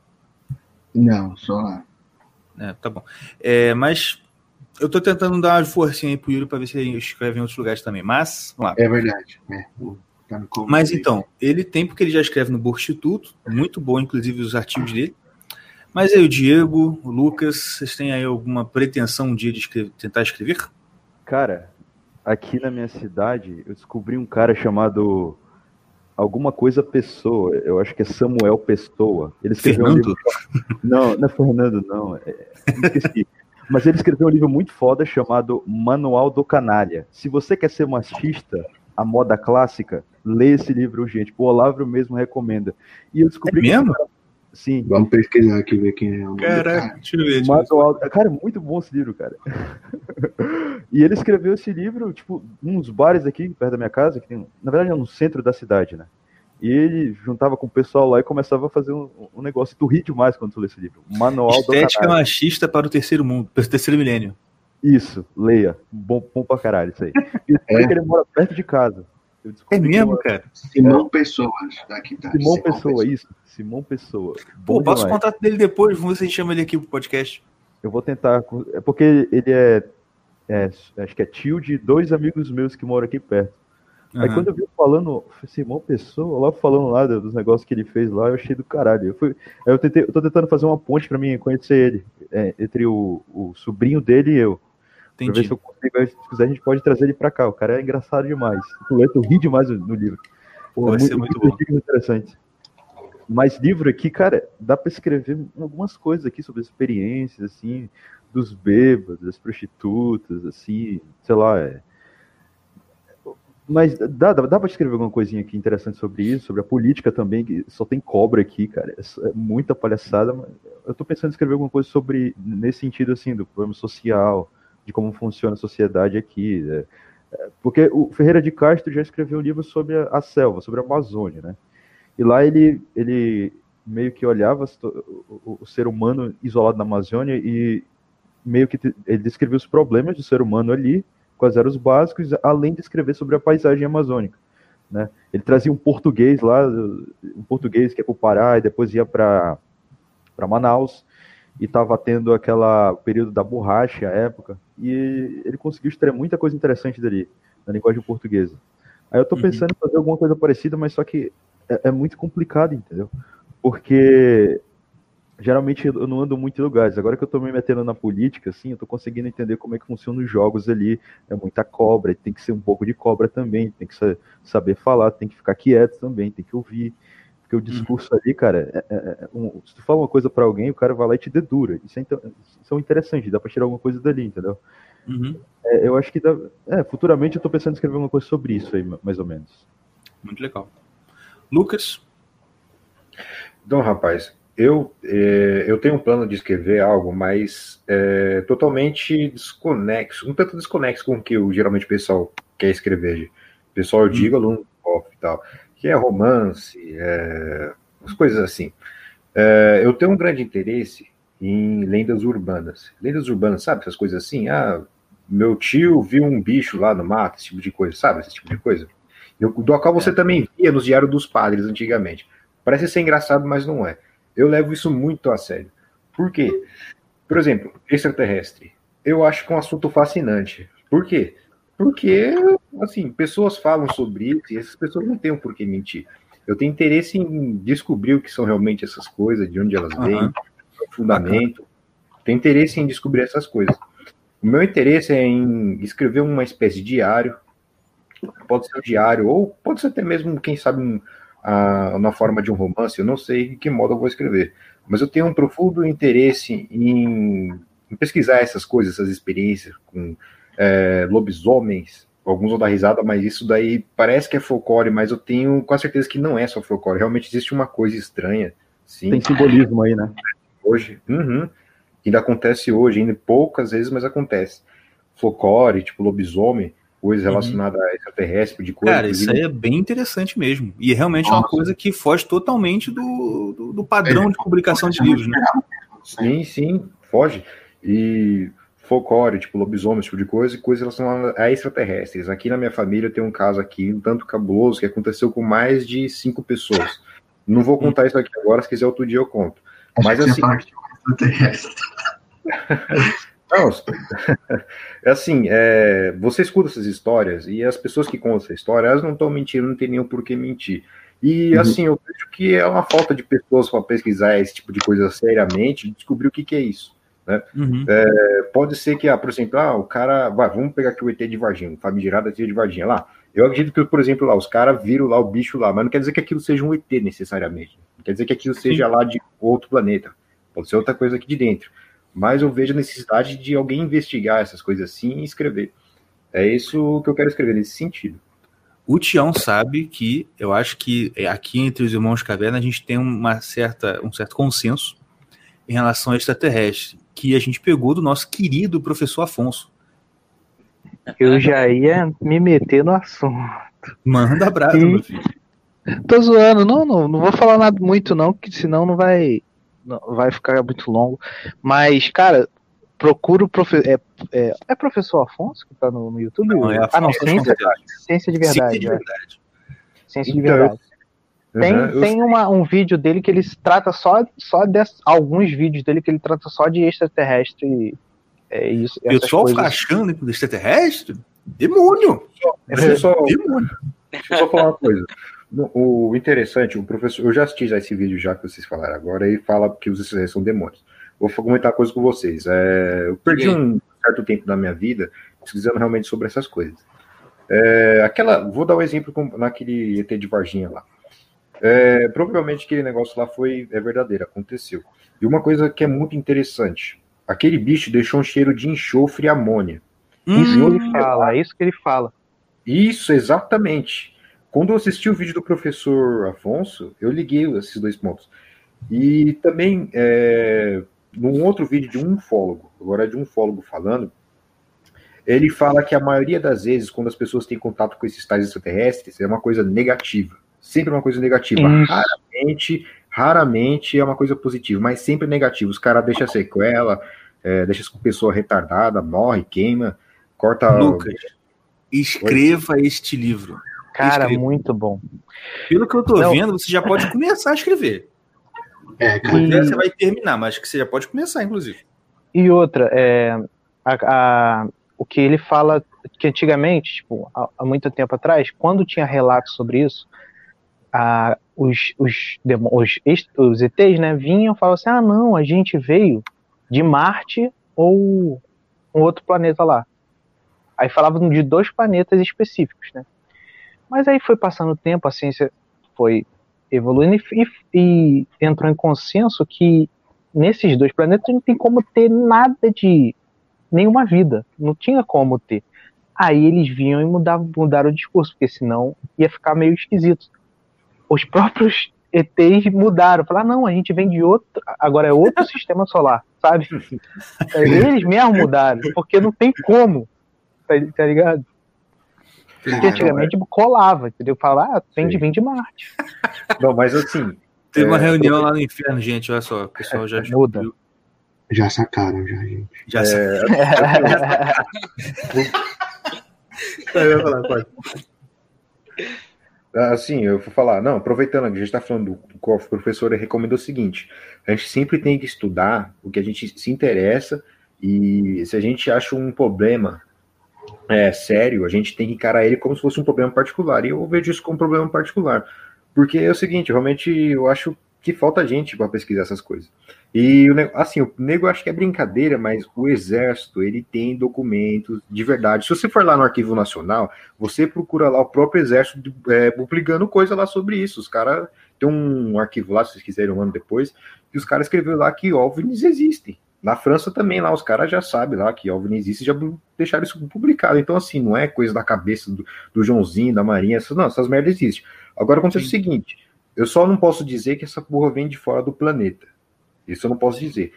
Não, só lá. É, tá bom. É, mas eu tô tentando dar uma forcinha aí pro Yuri pra ver se ele escreve em outros lugares também. Mas, vamos lá. É verdade. É. Tá. Mas então, ele tem porque ele já escreve no Burke Instituto, muito bom, inclusive, os artigos dele. Mas aí o Diego, o Lucas, vocês têm aí alguma pretensão um dia de escrever- tentar escrever? Cara, aqui na minha cidade, eu descobri um cara chamado alguma coisa Pessoa. Eu acho que é Samuel Pessoa. Ele escreveu um Fernando? livro. Não, não é Fernando, não. É... Esqueci. Mas ele escreveu um livro muito foda chamado Manual do Canalha. Se você quer ser machista, a moda clássica, lê esse livro urgente. O Olavo mesmo recomenda. E eu descobri É que- mesmo? Sim. Vamos pesquisar aqui, ver quem é o Caraca, cara. deixa eu ver. Deixa eu ver. Manual... Cara, é muito bom esse livro, cara. e ele escreveu esse livro, tipo, nos bares aqui, perto da minha casa, que tem, na verdade é no centro da cidade, né? E ele juntava com o pessoal lá e começava a fazer um, um negócio. Tu ri demais quando tu lê esse livro. Manual do Estética machista para o terceiro mundo, para o terceiro milênio. Isso, leia. Bom, bom pra caralho isso aí. E É. que ele mora perto de casa. É mesmo, cara? Simão Pessoas. Daqui tá. mora- Simão Pessoa, isso. Simão Pessoa. Pô, Bom passo o contato dele depois, vamos ver se a gente chama ele aqui pro podcast. Eu vou tentar. É porque ele é, é, Acho que é tio de dois amigos meus que moram aqui perto. Aí Aham. quando eu vi falando, Simão Pessoa, lá falando lá dos negócios que ele fez lá, eu achei do caralho. Eu, fui, aí eu, tentei, eu tô tentando fazer uma ponte pra mim conhecer ele, é, entre o, o sobrinho dele e eu. Pra ver Entendi. se eu consigo, aí, se quiser a gente pode trazer ele pra cá. O cara é engraçado demais. Lê, tu ri demais no, livro. Pô, vai ser muito bom. dicas interessantes. Mas livro aqui, cara, dá pra escrever algumas coisas aqui sobre experiências, assim, dos bêbados, das prostitutas, assim, sei lá, é... Mas dá, dá, dá pra escrever alguma coisinha aqui interessante sobre isso, sobre a política também, que só tem cobra aqui, cara. É muita palhaçada, mas eu tô pensando em escrever alguma coisa sobre, nesse sentido, assim, do problema social, de como funciona a sociedade aqui. Né? Porque o Ferreira de Castro já escreveu um livro sobre a, selva, sobre a Amazônia, né? E lá ele, ele meio que olhava o, o, ser humano isolado na Amazônia e meio que ele descrevia os problemas do ser humano ali, quais eram os básicos, além de escrever sobre a paisagem amazônica. Né? Ele trazia um português lá, um português que ia para o Pará e depois ia para Manaus, e estava tendo aquela período da borracha, a época, e ele conseguiu extrair muita coisa interessante dali, na linguagem portuguesa. Aí eu estou uhum. pensando uhum. em fazer alguma coisa parecida, mas só que é, é muito complicado, entendeu? Porque geralmente eu não ando muito em lugares. Agora que eu tô me metendo na política, assim, eu tô conseguindo entender como é que funcionam os jogos ali. É muita cobra, tem que ser um pouco de cobra também, tem que saber falar, tem que ficar quieto também, tem que ouvir. Porque o discurso ali, cara, é, é, é um, se tu fala uma coisa para alguém, o cara vai lá e te dedura. Isso é, isso é interessante, dá pra tirar alguma coisa dali, entendeu? Uhum. É, eu acho que dá, é, futuramente eu tô pensando em escrever uma coisa sobre isso aí, mais ou menos. Muito legal. Lucas? Então, rapaz, eu, é, eu tenho um plano de escrever algo, mas é, totalmente desconexo, um tanto desconexo com o que o, geralmente o pessoal quer escrever. O pessoal, eu digo, aluno off e tal, que é romance, é, as coisas assim. É, eu tenho um grande interesse em lendas urbanas. Lendas urbanas, sabe? Essas coisas assim. Ah, meu tio viu um bicho lá no mato, esse tipo de coisa, sabe? Esse tipo de coisa. Eu, do qual você é. também via nos diários dos padres antigamente. Parece ser engraçado, mas não é. Eu levo isso muito a sério. Por quê? Por exemplo, extraterrestre. Eu acho que é um assunto fascinante. Por quê? Porque, assim, pessoas falam sobre isso e essas pessoas não têm um porquê mentir. Eu tenho interesse em descobrir o que são realmente essas coisas, de onde elas vêm, uhum. o fundamento. Tenho interesse em descobrir essas coisas. O meu interesse é em escrever uma espécie de diário pode ser um diário, ou pode ser até mesmo, quem sabe, um, a, na forma de um romance, eu não sei de que modo eu vou escrever. Mas eu tenho um profundo interesse em, em pesquisar essas coisas, essas experiências com é, lobisomens. Alguns vão dar risada, mas isso daí parece que é folclore, mas eu tenho quase certeza que não é só folclore. Realmente existe uma coisa estranha. Sim. Tem simbolismo aí, né? Hoje. Uhum. Ainda acontece hoje, ainda poucas vezes, mas acontece. Folclore, tipo lobisomem, coisa relacionada uhum. a extraterrestre, de coisa. Cara, isso aí é bem interessante mesmo. E realmente Nossa. é uma coisa que foge totalmente do, do, do padrão é, de publicação de livros, né? Sim, sim, foge. E folclore, tipo lobisomem, tipo de coisa, e coisas relacionadas a extraterrestres. Aqui na minha família tem um caso aqui, um tanto cabuloso, que aconteceu com mais de cinco pessoas. Não vou contar isso aqui agora, se quiser outro dia eu conto. Mas assim. Não, é assim, é, você escuta essas histórias e as pessoas que contam essa história, elas não estão mentindo, não tem nenhum por que mentir. E uhum. assim, eu vejo que é uma falta de pessoas para pesquisar esse tipo de coisa seriamente e descobrir o que, que é isso. Né? Uhum. É, pode ser que, ah, por exemplo, ah, o cara. Vai, vamos pegar aqui o ET de Varginha, o famigerado ET de Varginha lá. Eu acredito que, por exemplo, lá, os caras viram lá o bicho lá, mas não quer dizer que aquilo seja um ET necessariamente. Não quer dizer que aquilo seja lá de outro planeta. Pode ser outra coisa aqui de dentro mas eu vejo a necessidade de alguém investigar essas coisas assim e escrever. É isso que eu quero escrever nesse sentido. O Tião sabe que eu acho que aqui entre os irmãos Caverna a gente tem uma certa, um certo consenso em relação ao extraterrestre, que a gente pegou do nosso querido professor Afonso. Eu já ia me meter no assunto. Manda abraço, e... meu filho. Tô zoando, não, não, não vou falar nada muito não, que senão não vai vai ficar muito longo. Mas, cara, procura o professor. É, é, é, professor Afonso que tá no, no YouTube? Não, é ah, não, ciência, ciência de verdade. Ciência de verdade. É. Ciência de então, verdade. Tem, uhum, tem uma, um vídeo dele que ele trata só, só de alguns vídeos dele que ele trata só de extraterrestre. É isso. Pessoal fica achando que extraterrestre? Demônio! Deixa eu só, Demônio. Deixa eu só falar uma coisa. O interessante, o professor, eu já assisti já esse vídeo já que vocês falaram agora e fala que os extraterrestres são demônios. Vou comentar uma coisa com vocês. É, eu perdi um certo tempo da minha vida pesquisando realmente sobre essas coisas. É, aquela, vou dar um exemplo com, naquele ET de Varginha lá. É, provavelmente aquele negócio lá foi é verdadeiro, aconteceu. E uma coisa que é muito interessante, aquele bicho deixou um cheiro de enxofre e amônia. Hum, isso que ele fala, é isso que ele fala. Isso, exatamente. Quando eu assisti o vídeo do professor Afonso, eu liguei esses dois pontos. E também, é, num outro vídeo de um ufólogo, agora é de um ufólogo falando, ele fala que a maioria das vezes, quando as pessoas têm contato com esses tais extraterrestres, é uma coisa negativa. Sempre uma coisa negativa. Isso. Raramente, raramente é uma coisa positiva, mas sempre negativo. Os caras deixam sequela, é, deixa a pessoa retardada, morre, queima, corta. Lucas, escreva este livro. Cara, Escreva. muito bom. Pelo que eu tô Não. vendo, você já pode começar a escrever. É, cara. E- Você vai terminar, mas que você já pode começar, inclusive. E outra, é, a- a- o que ele fala que antigamente, tipo, há, há muito tempo atrás, quando tinha relatos sobre isso, a- os, os, os, os ETs, né, vinham e falavam assim, ah, não, a gente veio de Marte ou um outro planeta lá. Aí falavam de dois planetas específicos, né? Mas aí foi passando o tempo, a ciência foi evoluindo e, e- e entrou em consenso que nesses dois planetas não tem como ter nada de nenhuma vida, não tinha como ter. Aí eles vinham e mudavam, mudaram o discurso, porque senão ia ficar meio esquisito. Os próprios ETs mudaram, falaram, ah, não, a gente vem de outro, agora é outro sistema solar, sabe? Eles mesmo mudaram, porque não tem como, tá, tá ligado? Porque antigamente colava, entendeu? Falava, ah, vem de, vem de Marte. Não, mas assim, Teve uma É, reunião lá no inferno, gente. Olha só, o pessoal já Muda. descobriu. Já sacaram, já, gente. Já É, sabe. falar, pode. Assim, eu vou falar, não, aproveitando que a gente está falando do, qual o professor recomendou o seguinte: a gente sempre tem que estudar o que a gente se interessa e se a gente acha um problema é, sério, a gente tem que encarar ele como se fosse um problema particular. E eu vejo isso como um problema particular. Porque é o seguinte, realmente eu acho que falta gente para pesquisar essas coisas. E assim, o nego acho que é brincadeira, mas o exército, ele tem documentos de verdade. Se você for lá no Arquivo Nacional, você procura lá o próprio exército é, publicando coisa lá sobre isso. Os caras tem um arquivo lá, se vocês quiserem um ano depois, que os caras escreveram lá que OVNIs existem. Na França também, lá, os caras já sabem lá que OVNI existe já deixaram isso publicado. Então, assim, não é coisa da cabeça do, do Joãozinho, da Marinha, essas, não, essas merdas existem. Agora acontece o seguinte: eu só não posso dizer que essa porra vem de fora do planeta. Isso eu não posso dizer.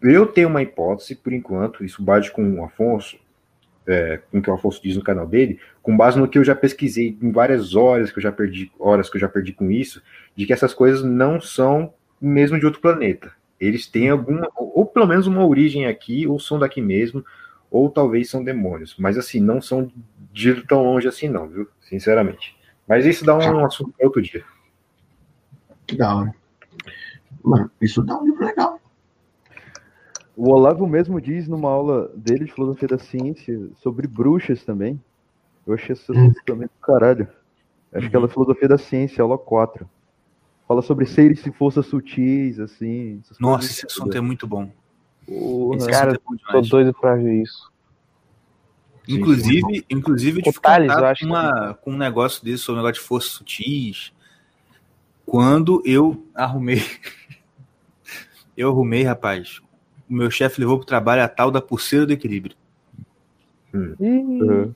Eu tenho uma hipótese, por enquanto, isso bate com o Afonso, é, com o que o Afonso diz no canal dele, com base no que eu já pesquisei em várias horas que eu já perdi, horas que eu já perdi com isso, de que essas coisas não são mesmo de outro planeta. Eles têm alguma, ou, pelo menos uma origem aqui, ou são daqui mesmo, ou talvez são demônios. Mas assim, não são de tão longe assim, não, viu? Sinceramente. Mas isso dá um assunto para outro dia. Que da hora. Mano, isso dá um livro legal. O Olavo mesmo diz numa aula dele de filosofia da ciência sobre bruxas também. Eu achei esse assunto também do caralho. Acho que ela é filosofia da ciência, aula 4. Fala sobre seres e forças sutis, assim. Nossa, coisas esse assunto é muito bom. Porra. Esse Cara, é bom Tô doido pra ver isso. Inclusive, inclusive eu tive O Thales, eu acho com, uma, com um negócio desse, sobre um negócio de forças sutis, quando eu arrumei. Eu arrumei, rapaz. O meu chefe levou pro trabalho a tal da pulseira do equilíbrio. Ih, Uhum.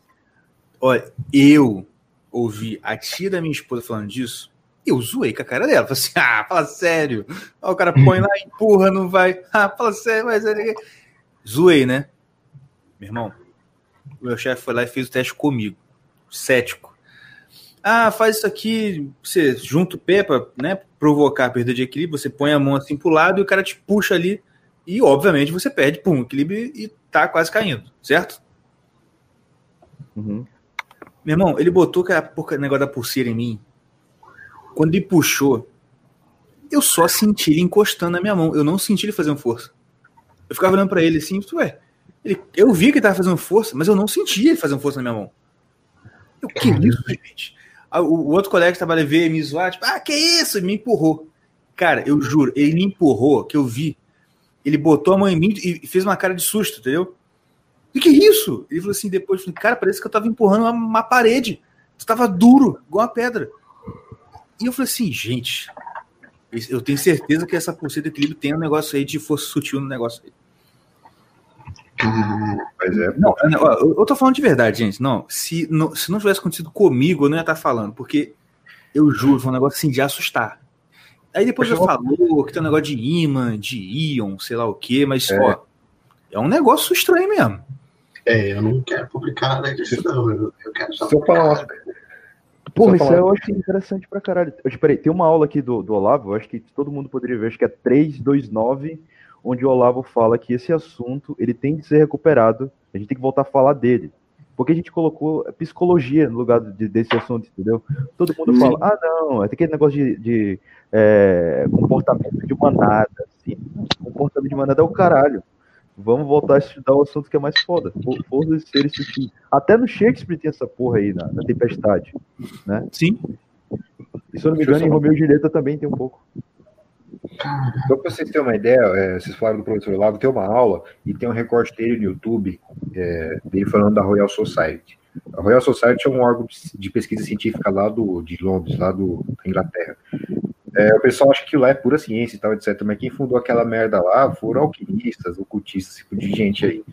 Olha, eu ouvi a tia da minha esposa falando disso, eu zoei com a cara dela. Falei assim, ah, fala sério. Aí o cara põe lá, empurra, não vai. Ah, fala sério, mas... ele- Zoei, né? Meu irmão, o meu chefe foi lá e fez o teste comigo. Cético. Ah, faz isso aqui, você junta o pé pra né, provocar a perda de equilíbrio, você põe a mão assim pro lado e o cara te puxa ali e, obviamente, você perde, pum, equilíbrio e tá quase caindo, certo? Uhum. Meu irmão, ele botou aquela porca negócio da pulseira em mim. Quando ele puxou, eu só senti ele encostando na minha mão. Eu não senti ele fazendo força. Eu ficava olhando pra ele assim, ué. Ele, eu vi que ele tava fazendo força, mas eu não sentia ele fazendo força na minha mão. Eu, que isso, gente? Aí O, outro colega que trabalha veio me zoar, tipo, ah, que isso? E me empurrou. Cara, eu juro, ele me empurrou, que eu vi. Ele botou a mão em mim e e fez uma cara de susto, entendeu? O que isso? Ele falou assim depois, cara, parece que eu tava empurrando uma, uma parede. Tu tava duro, igual uma pedra. E eu falei assim, gente, eu tenho certeza que essa pulseira de equilíbrio tem um negócio aí de força sutil no negócio aí. Mas é, Não, eu eu tô falando de verdade, gente. Não, se não, se não tivesse acontecido comigo, eu não ia estar falando, porque eu juro, foi um negócio assim de assustar. Aí depois eu- falou que tem um negócio de imã, de íon, sei lá o quê, mas, É. ó, é um negócio estranho mesmo. é, eu não quero publicar nada disso, não. Eu, eu quero só se eu falar Só isso eu acho interessante pra caralho. Eu, espera aí, tem uma aula aqui do, do Olavo, eu acho que todo mundo poderia ver, acho que é 329, onde o Olavo fala que esse assunto ele tem de ser recuperado, a gente tem que voltar a falar dele. Porque a gente colocou psicologia no lugar de- desse assunto, entendeu? Todo mundo fala, ah, não, é aquele negócio de, de, é, comportamento de manada, assim. Comportamento de manada é o caralho. Vamos voltar a estudar o assunto que é mais foda. For- Força de seres sutis. Até no Shakespeare tem essa porra aí, na, na Tempestade. Sim. E se eu não me engano, em Romeu e Julieta também tem um pouco. Só para vocês terem uma ideia, é, vocês falaram do professor Olavo, tem uma aula e tem um recorte dele no YouTube, é, dele falando da Royal Society. A Royal Society é um órgão de pesquisa científica lá do, de Londres, lá do, da Inglaterra. É, o pessoal acha que lá é pura ciência e tal, etc. Mas quem fundou aquela merda lá foram alquimistas, ocultistas, esse tipo de gente aí.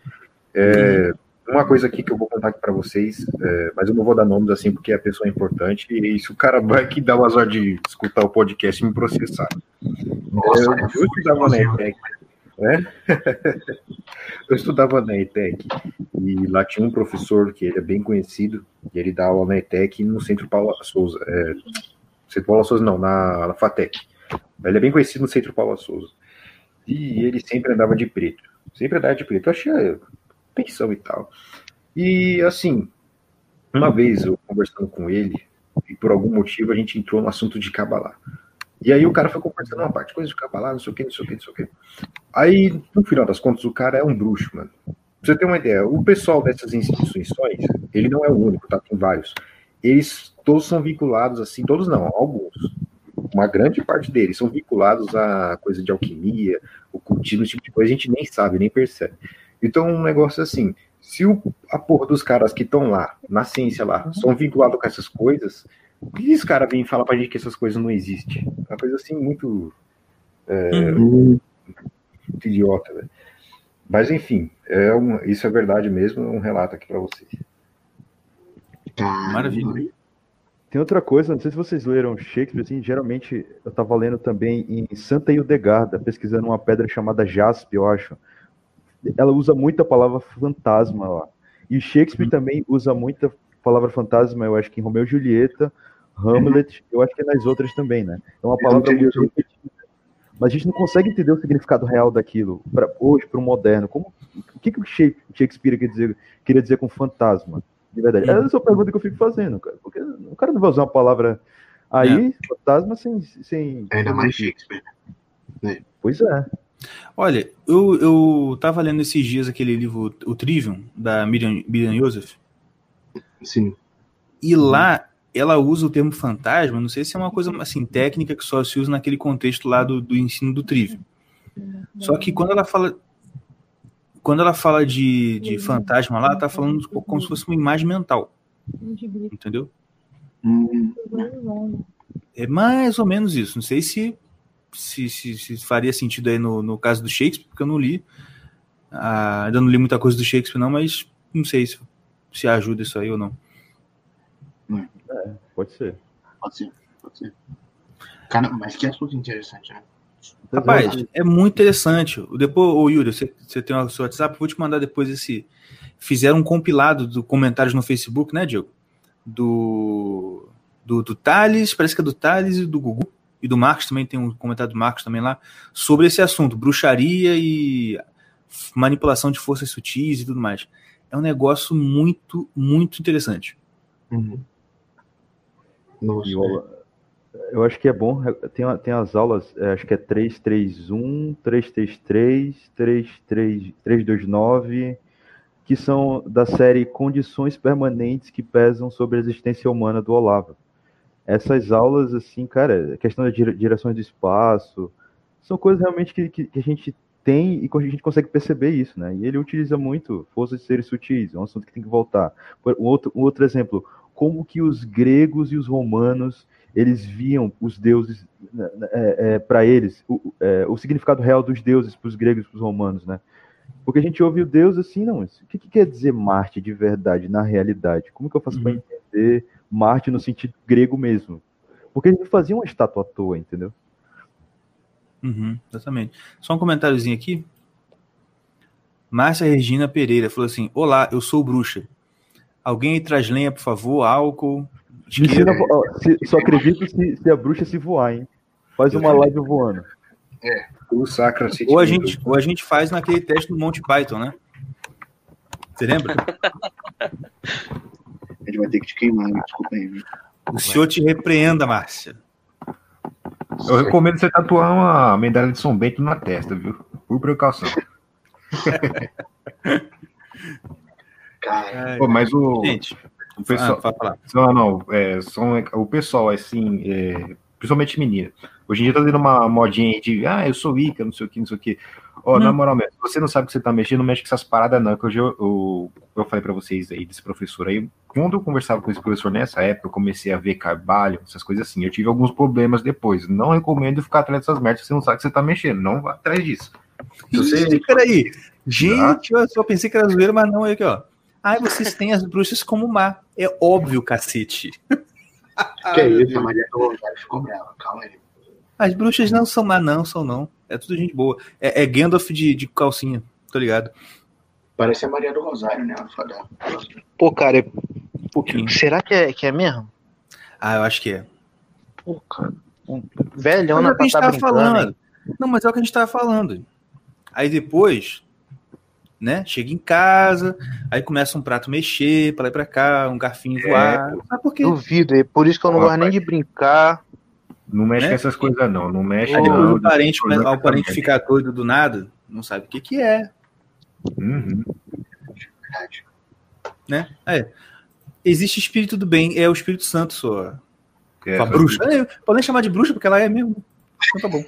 É, uma coisa aqui que eu vou contar aqui para vocês, é, mas eu não vou dar nomes assim porque a pessoa é importante e se o cara vai que dá o azar de escutar o podcast e me processar. nossa, Eu, é eu estudava na. ETEC, né? eu estudava na ETEC e lá tinha um professor que ele é bem conhecido, e ele dá aula na ETEC no Centro Paula Souza. É, Centro Paula Souza não, na, na FATEC. Ele é bem conhecido no Centro Paula Souza. E ele sempre andava de preto. Sempre andava de preto. Eu achei pensão e tal. E assim, uma vez eu conversando com ele, e por algum motivo a gente entrou no assunto de Kabbalah. E aí o cara foi conversando uma parte, coisa de Kabbalah, não sei o que, não sei o que, não sei o que. Aí, no final das contas, o cara é um bruxo, mano. Pra você ter uma ideia, o pessoal dessas instituições, ele não é o único, tá? Tem vários. Eles todos são vinculados, assim, todos não, alguns. Uma grande parte deles são vinculados a coisa de alquimia, ocultismo, esse tipo de coisa, a gente nem sabe, nem percebe. Então, um negócio assim, se o, a porra dos caras que estão lá, na ciência lá, são vinculados com essas coisas, por que esse cara vem falar pra gente que essas coisas não existem? É uma coisa assim muito, Hum, muito idiota, velho. Mas enfim, é um, isso é verdade mesmo, é um relato aqui pra vocês. Maravilha. Tem outra coisa, não sei se vocês leram Shakespeare, assim, geralmente eu tava lendo também em Santa Hildegarda, pesquisando uma pedra chamada jaspe, eu acho. Ela usa muito a palavra fantasma lá. E Shakespeare também usa muita palavra fantasma, eu acho que em Romeu e Julieta, Hamlet, eu acho que nas outras também, né? É uma palavra muito repetida. Mas a gente não consegue entender o significado real daquilo, pra, hoje, para o moderno. Como, o que, que o Shakespeare quer dizer, queria dizer com fantasma? De verdade. Essa é a pergunta que eu fico fazendo, cara. Porque o cara não vai usar uma palavra aí, fantasma, sem. sem Ainda mais Shakespeare. Pois é. Olha, eu, eu tava lendo esses dias aquele livro, o Trivium, da Miriam, Miriam Joseph, Sim. e lá ela usa o termo fantasma, não sei se é uma coisa assim técnica que só se usa naquele contexto lá do, do ensino do Trivium. Só que quando ela fala quando ela fala de, de fantasma lá, ela tá falando como se fosse uma imagem mental, entendeu? Hum, É mais ou menos isso. Não sei se se, se, se faria sentido aí no, no caso do Shakespeare, porque eu não li. Ah, ainda não li muita coisa do Shakespeare, não, mas não sei se, se ajuda isso aí ou não. Pode ser. pode ser, pode ser. Cara, mas que assunto interessante, né? Rapaz, é muito interessante. Depois, ô Yuri, você, você tem o seu WhatsApp, vou te mandar depois esse. Fizeram um compilado do comentários no Facebook, né, Diego? Do, do, do Thales, parece que é do Thales e do Gugu. E do Marcos também, tem um comentário do Marcos também lá, sobre esse assunto, bruxaria e manipulação de forças sutis e tudo mais. É um negócio muito, muito interessante. Uhum. Nossa, E o- eu acho que é bom, tem, a- tem as aulas, é, acho que é 331, 333, 33, 329, que são da série Condições Permanentes que Pesam sobre a Existência Humana do Olavo. Essas aulas, assim, cara, questão da dire- direções do espaço, são coisas realmente que, que, que a gente tem e que a gente consegue perceber isso, né? E ele utiliza muito forças de seres sutis, é um assunto que tem que voltar. Um outro, um outro exemplo, como que os gregos e os romanos eles viam os deuses é, para eles o, é, o significado real dos deuses para os gregos e para os romanos né Porque a gente ouve o Deus assim, não, o que, que quer dizer Marte de verdade, na realidade? Como que eu faço uhum. para entender Marte no sentido grego mesmo? Porque ele não fazia uma estátua à toa, entendeu? Uhum, exatamente. Só um comentáriozinho aqui. Márcia Regina Pereira falou assim: Olá, eu sou bruxa. Alguém traz lenha, por favor, álcool. Ensina, se, só acredito se, se, a bruxa se voar, hein? Faz uma live voando. É, o sacra ou a gente Ou a gente faz naquele teste do Monty Python, né? Você lembra? gente vai ter que te queimar, desculpa aí. O senhor te repreenda, Márcia. Eu recomendo você tatuar uma medalha de São Bento na testa, viu? Por precaução. Pô, mas o. Gente, o pessoal. Ah, não, não, é, são, o pessoal, assim, é, principalmente menina. Hoje em dia tá tendo uma modinha de, ah, eu sou Ica, não sei o que, não sei o que. Ó, oh, na moral mesmo, se você não sabe o que você tá mexendo, não mexe com essas paradas, não. Que hoje eu, eu, eu falei pra vocês aí desse professor aí. Quando eu conversava com esse professor nessa época, eu comecei a ver carvalho, essas coisas assim. Eu tive alguns problemas depois. Não recomendo ficar atrás dessas merdas se você não sabe o que você tá mexendo. Não vá atrás disso. Se você... Peraí. Gente, eu só pensei que era zoeira, mas não, é aqui, ó. Ai, vocês têm as bruxas como má. É óbvio, cacete. Que é isso, a Maria ficou brava, calma aí. As bruxas não são má, não, são não. É tudo gente boa. É, é Gandalf de, de calcinha, tô ligado. Parece a Maria do Rosário, né? Pô, cara, é... um pouquinho. Será que é, que é mesmo? Ah, eu acho que é. Pô, cara. Velhona pra estar tá falando. Não, mas é o que a gente tava falando. Aí depois, né? Chega em casa, aí começa um prato mexer, para lá e pra cá, um garfinho é, voar. Sabe por quê? Duvido, é por isso que eu não gosto nem de brincar. Não mexe né? com essas coisas, não. Não mexe. Aí depois o parente, ao parente ficar doido do nada, não sabe o que, que é. Uhum. Né? É. Existe espírito do bem, é o Espírito Santo só. É, a bruxa. É, podem chamar de bruxa, porque ela é mesmo. Então tá bom.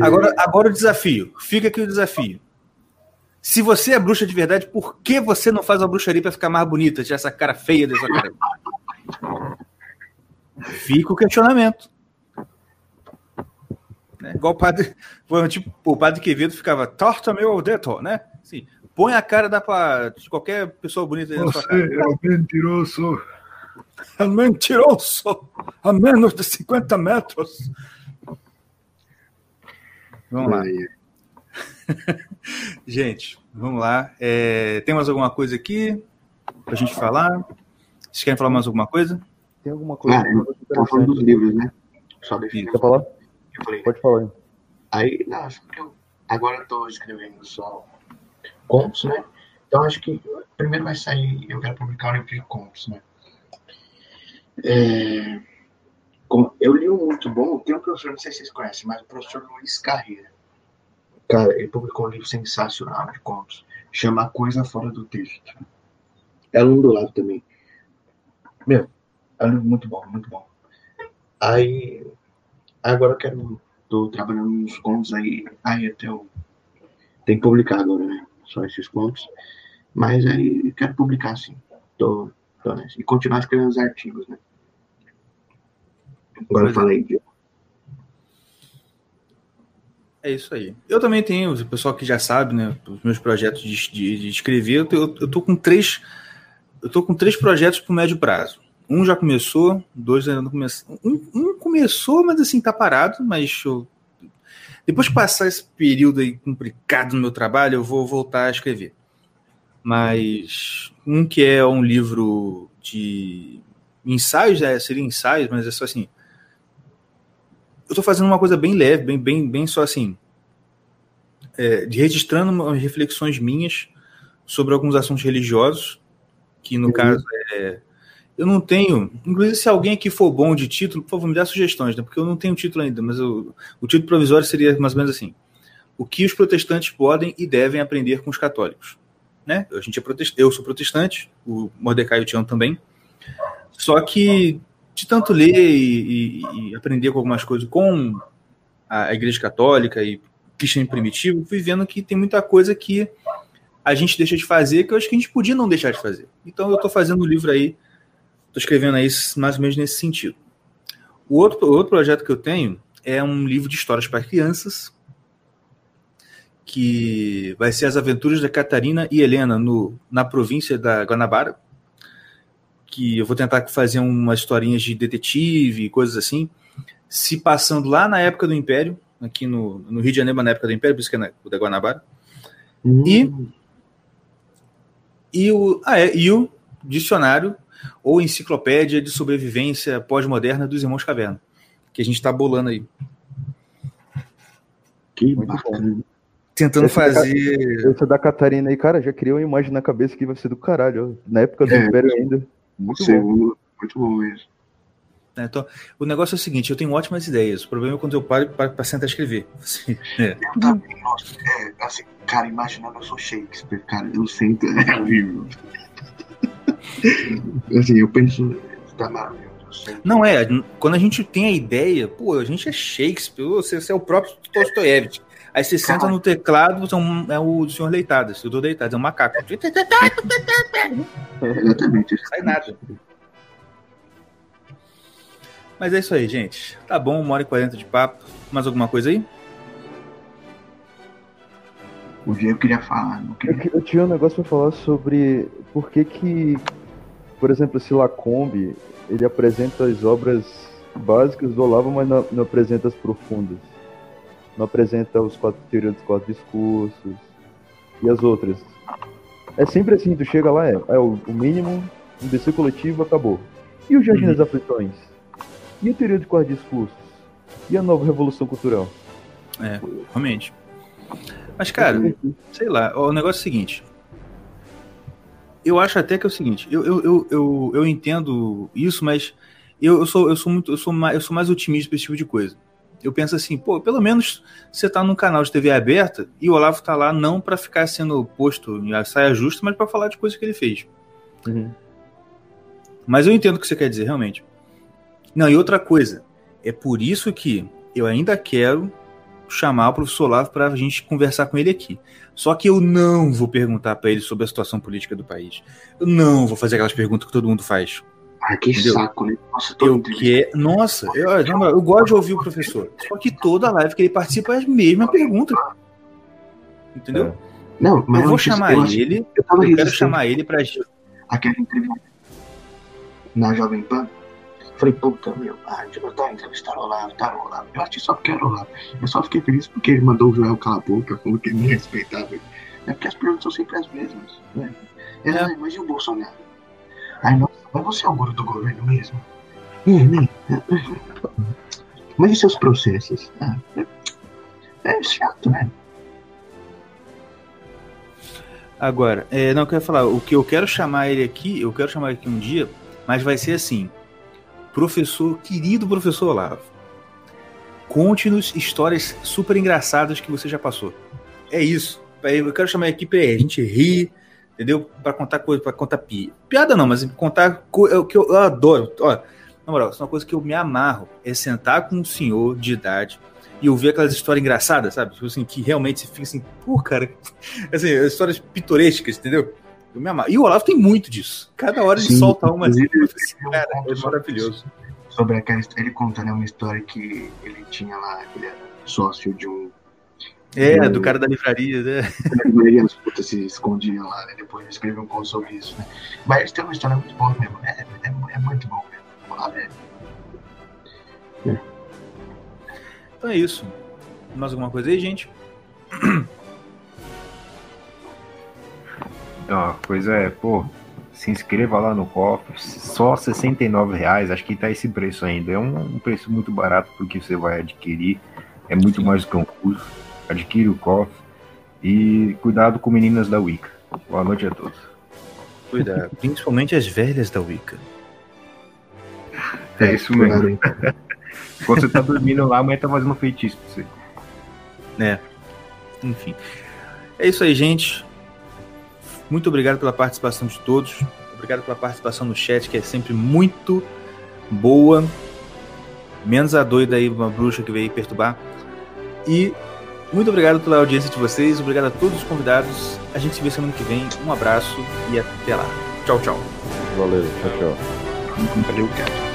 Agora, agora o desafio. Fica aqui o desafio. Se você é bruxa de verdade, por que você não faz uma bruxaria para ficar mais bonita? Tirar essa cara feia dessa cara. Fica o questionamento. Né? Igual o padre. Tipo, o padre Quevedo ficava torta meu dedo, né? Assim, põe a cara da pra, de qualquer pessoa bonita Você é um mentiroso. É mentiroso. A menos de 50 metros. Vamos lá. gente, vamos lá. É, tem mais alguma coisa aqui pra gente falar? Vocês querem falar mais alguma coisa? Tem alguma coisa? Ah, tá falando dos livros, né? Só deixa eu falar? Eu falei, Pode falar. Aí, não, acho que eu agora eu tô escrevendo só contos, né? Então acho que primeiro vai sair, eu quero publicar um livro de contos, né? É, eu li um muito bom, tem um professor, não sei se vocês conhecem, mas o professor Luiz Carreira. Cara, ele publicou um livro sensacional de contos, chama Coisa Fora do Texto. É um do lado também. Meu, é um livro muito bom, muito bom. Aí, agora eu quero, tô trabalhando nos contos aí, aí até eu, tem que publicar agora, né? Só esses contos. Mas aí, quero publicar sim. Tô, tô nessa. E continuar escrevendo os artigos, né? Agora eu falei, É isso aí. Eu também tenho, o pessoal que já sabe, né? Os meus projetos de, de, de escrever, eu, eu, eu tô com três eu tô com três projetos para médio prazo. Um já começou, dois ainda não começaram. Um, um, começou, mas assim, tá parado, mas eu... depois que passar esse período aí complicado no meu trabalho, eu vou voltar a escrever. Mas um que é um livro de ensaios, é, seria ensaios, mas é só assim. Eu tô fazendo uma coisa bem leve, bem, bem, bem só assim. É, registrando reflexões minhas sobre alguns assuntos religiosos que no uhum. caso é. Eu não tenho. Inclusive, se alguém aqui for bom de título, por favor, me dá sugestões, né? Porque eu não tenho título ainda, mas eu, o título provisório seria mais ou menos assim: O que os protestantes podem e devem aprender com os católicos. Né? A gente é protest... Eu sou protestante, o Mordecai e o Tião também. Só que de tanto ler e, e, e aprender com algumas coisas com a Igreja Católica e cristianismo primitivo, fui vendo que tem muita coisa que a gente deixa de fazer, que eu acho que a gente podia não deixar de fazer. Então eu estou fazendo um livro aí, estou escrevendo aí mais ou menos nesse sentido. O outro, o outro projeto que eu tenho é um livro de histórias para crianças, que vai ser as aventuras da Catarina e Helena no, na província da Guanabara. Que eu vou tentar fazer umas historinhas de detetive, coisas assim, se passando lá na época do Império, aqui no, no Rio de Janeiro, na época do Império, por isso que é na, da Guanabara. Hum, E, e, o, ah, é, e o dicionário ou enciclopédia de sobrevivência pós-moderna dos Irmãos Caverna, que a gente está bolando aí. que Muito bacana. Tentando Esse cara- fazer. Essa da Catarina aí, cara, já criou uma imagem na cabeça que vai ser do caralho. ó. Na época do É. Império ainda. Muito bom. Muito bom mesmo. Né, então, o negócio é o seguinte: eu tenho ótimas ideias. O problema é quando eu paro para sentar escrever. Assim, é. Eu também, nossa, é, assim, cara, imaginando eu sou Shakespeare, cara, eu sinto, é horrível. assim, eu penso, tá maravilhoso. Não é, quando a gente tem a ideia, pô, a gente é Shakespeare, você, você é o próprio Dostoiévski. Aí você senta no teclado, você é, é o senhor Leitadas, eu dou Leitadas, é um macaco. Exatamente. Sai nada. Mas é isso aí, gente. Tá bom, uma hora e quarenta de papo. Mais alguma coisa aí? O eu queria falar, não Eu, queria. que- eu tinha um negócio pra falar sobre por que que, por exemplo, esse Lacombe, ele apresenta as obras básicas do Olavo, mas não, não apresenta as profundas. Não apresenta os quatro teorias dos quatro discursos e as outras. É sempre assim, tu chega lá, é, é o, o mínimo, um DC coletivo, acabou. E o Jardim Uhum. das Aflições? E a teoria dos quatro discursos? E a nova revolução cultural? É, realmente. Mas, cara, sei lá, o negócio é o seguinte. Eu acho até que é o seguinte, eu, eu, eu, eu, entendo isso, mas eu, eu, sou, eu, sou muito, eu, sou mais, eu sou mais otimista pra esse tipo de coisa. Eu penso assim, pô, pelo menos você tá num canal de TV aberta e o Olavo tá lá não pra ficar sendo posto em saia justa, mas pra falar de coisas que ele fez. Uhum. Mas eu entendo o que você quer dizer, realmente. Não, e outra coisa, é por isso que eu ainda quero chamar o professor Olavo para a gente conversar com ele aqui. Só que eu não vou perguntar para ele sobre a situação política do país. Eu não vou fazer aquelas perguntas que todo mundo faz. Ah, que Entendeu? saco, né? Nossa, Eu que Nossa, eu, eu, eu gosto de ouvir o professor. Só que toda live que ele participa é as mesmas perguntas. Entendeu? Não, mas Eu vou chamar eu ele, Eu quero chamar ele para aquela entrevista na Jovem Pan. Falei, puta, meu, ah, eu botar entrevistar o Olavo, tá, o Olavo. Eu achei só porque era o Olavo. Eu só fiquei feliz porque ele mandou o Joel calar a boca, falou que ele me respeitava. É porque as perguntas são sempre as mesmas, né? Ele, É. "Ah, mas e o Bolsonaro? Aí, nossa, mas você é o guru do governo mesmo? É, né? Mas e seus processos? Ah, é, é chato, né? Agora, é, não, eu quero falar, o que eu quero chamar ele aqui, eu quero chamar ele aqui um dia, mas vai ser assim, professor, querido professor Olavo, conte-nos histórias super engraçadas que você já passou. É isso. Eu quero chamar ele aqui pra a gente rir, entendeu? Pra contar coisa, pra contar pi... piada não, mas contar co- é o que eu, eu adoro. Ó, na moral, é uma coisa que eu me amarro, é sentar com um senhor de idade e ouvir aquelas histórias engraçadas, sabe? Tipo assim, que realmente você fica assim, pô, cara, assim, histórias pitorescas, entendeu? Eu me amarro. E o Olavo tem muito disso. Cada hora ele Sim, solta uma assim, cara, é maravilhoso. sobre aquela. Ele conta né, uma história que ele tinha lá, ele era sócio de um. É, do cara da livraria, né? E as putas se escondiam lá, né? Depois ele escreveu um conto sobre isso, né? Mas tem uma história muito boa mesmo. É, é, é muito bom mesmo. Vamos lá, velho. Então é isso. Mais alguma coisa aí, gente? A coisa é, pô, se inscreva lá no cofre, só 69 reais, acho que tá esse preço ainda. É um, um preço muito barato porque você vai adquirir, é muito mais do que um curso. Adquire o cofre e cuidado com meninas da Wicca. Boa noite a todos. Cuidado. Principalmente as velhas da Wicca. É isso mesmo. Claro, então. Quando você tá dormindo lá, a mãe tá fazendo feitiço pra você. Enfim. É isso aí, gente. Muito obrigado pela participação de todos. Obrigado pela participação no chat, que é sempre muito boa. Menos a doida aí, uma bruxa que veio perturbar. E muito obrigado pela audiência de vocês. Obrigado a todos os convidados. A gente se vê semana que vem. Um abraço e até lá. Tchau, tchau. Valeu, tchau, tchau. Valeu, cara.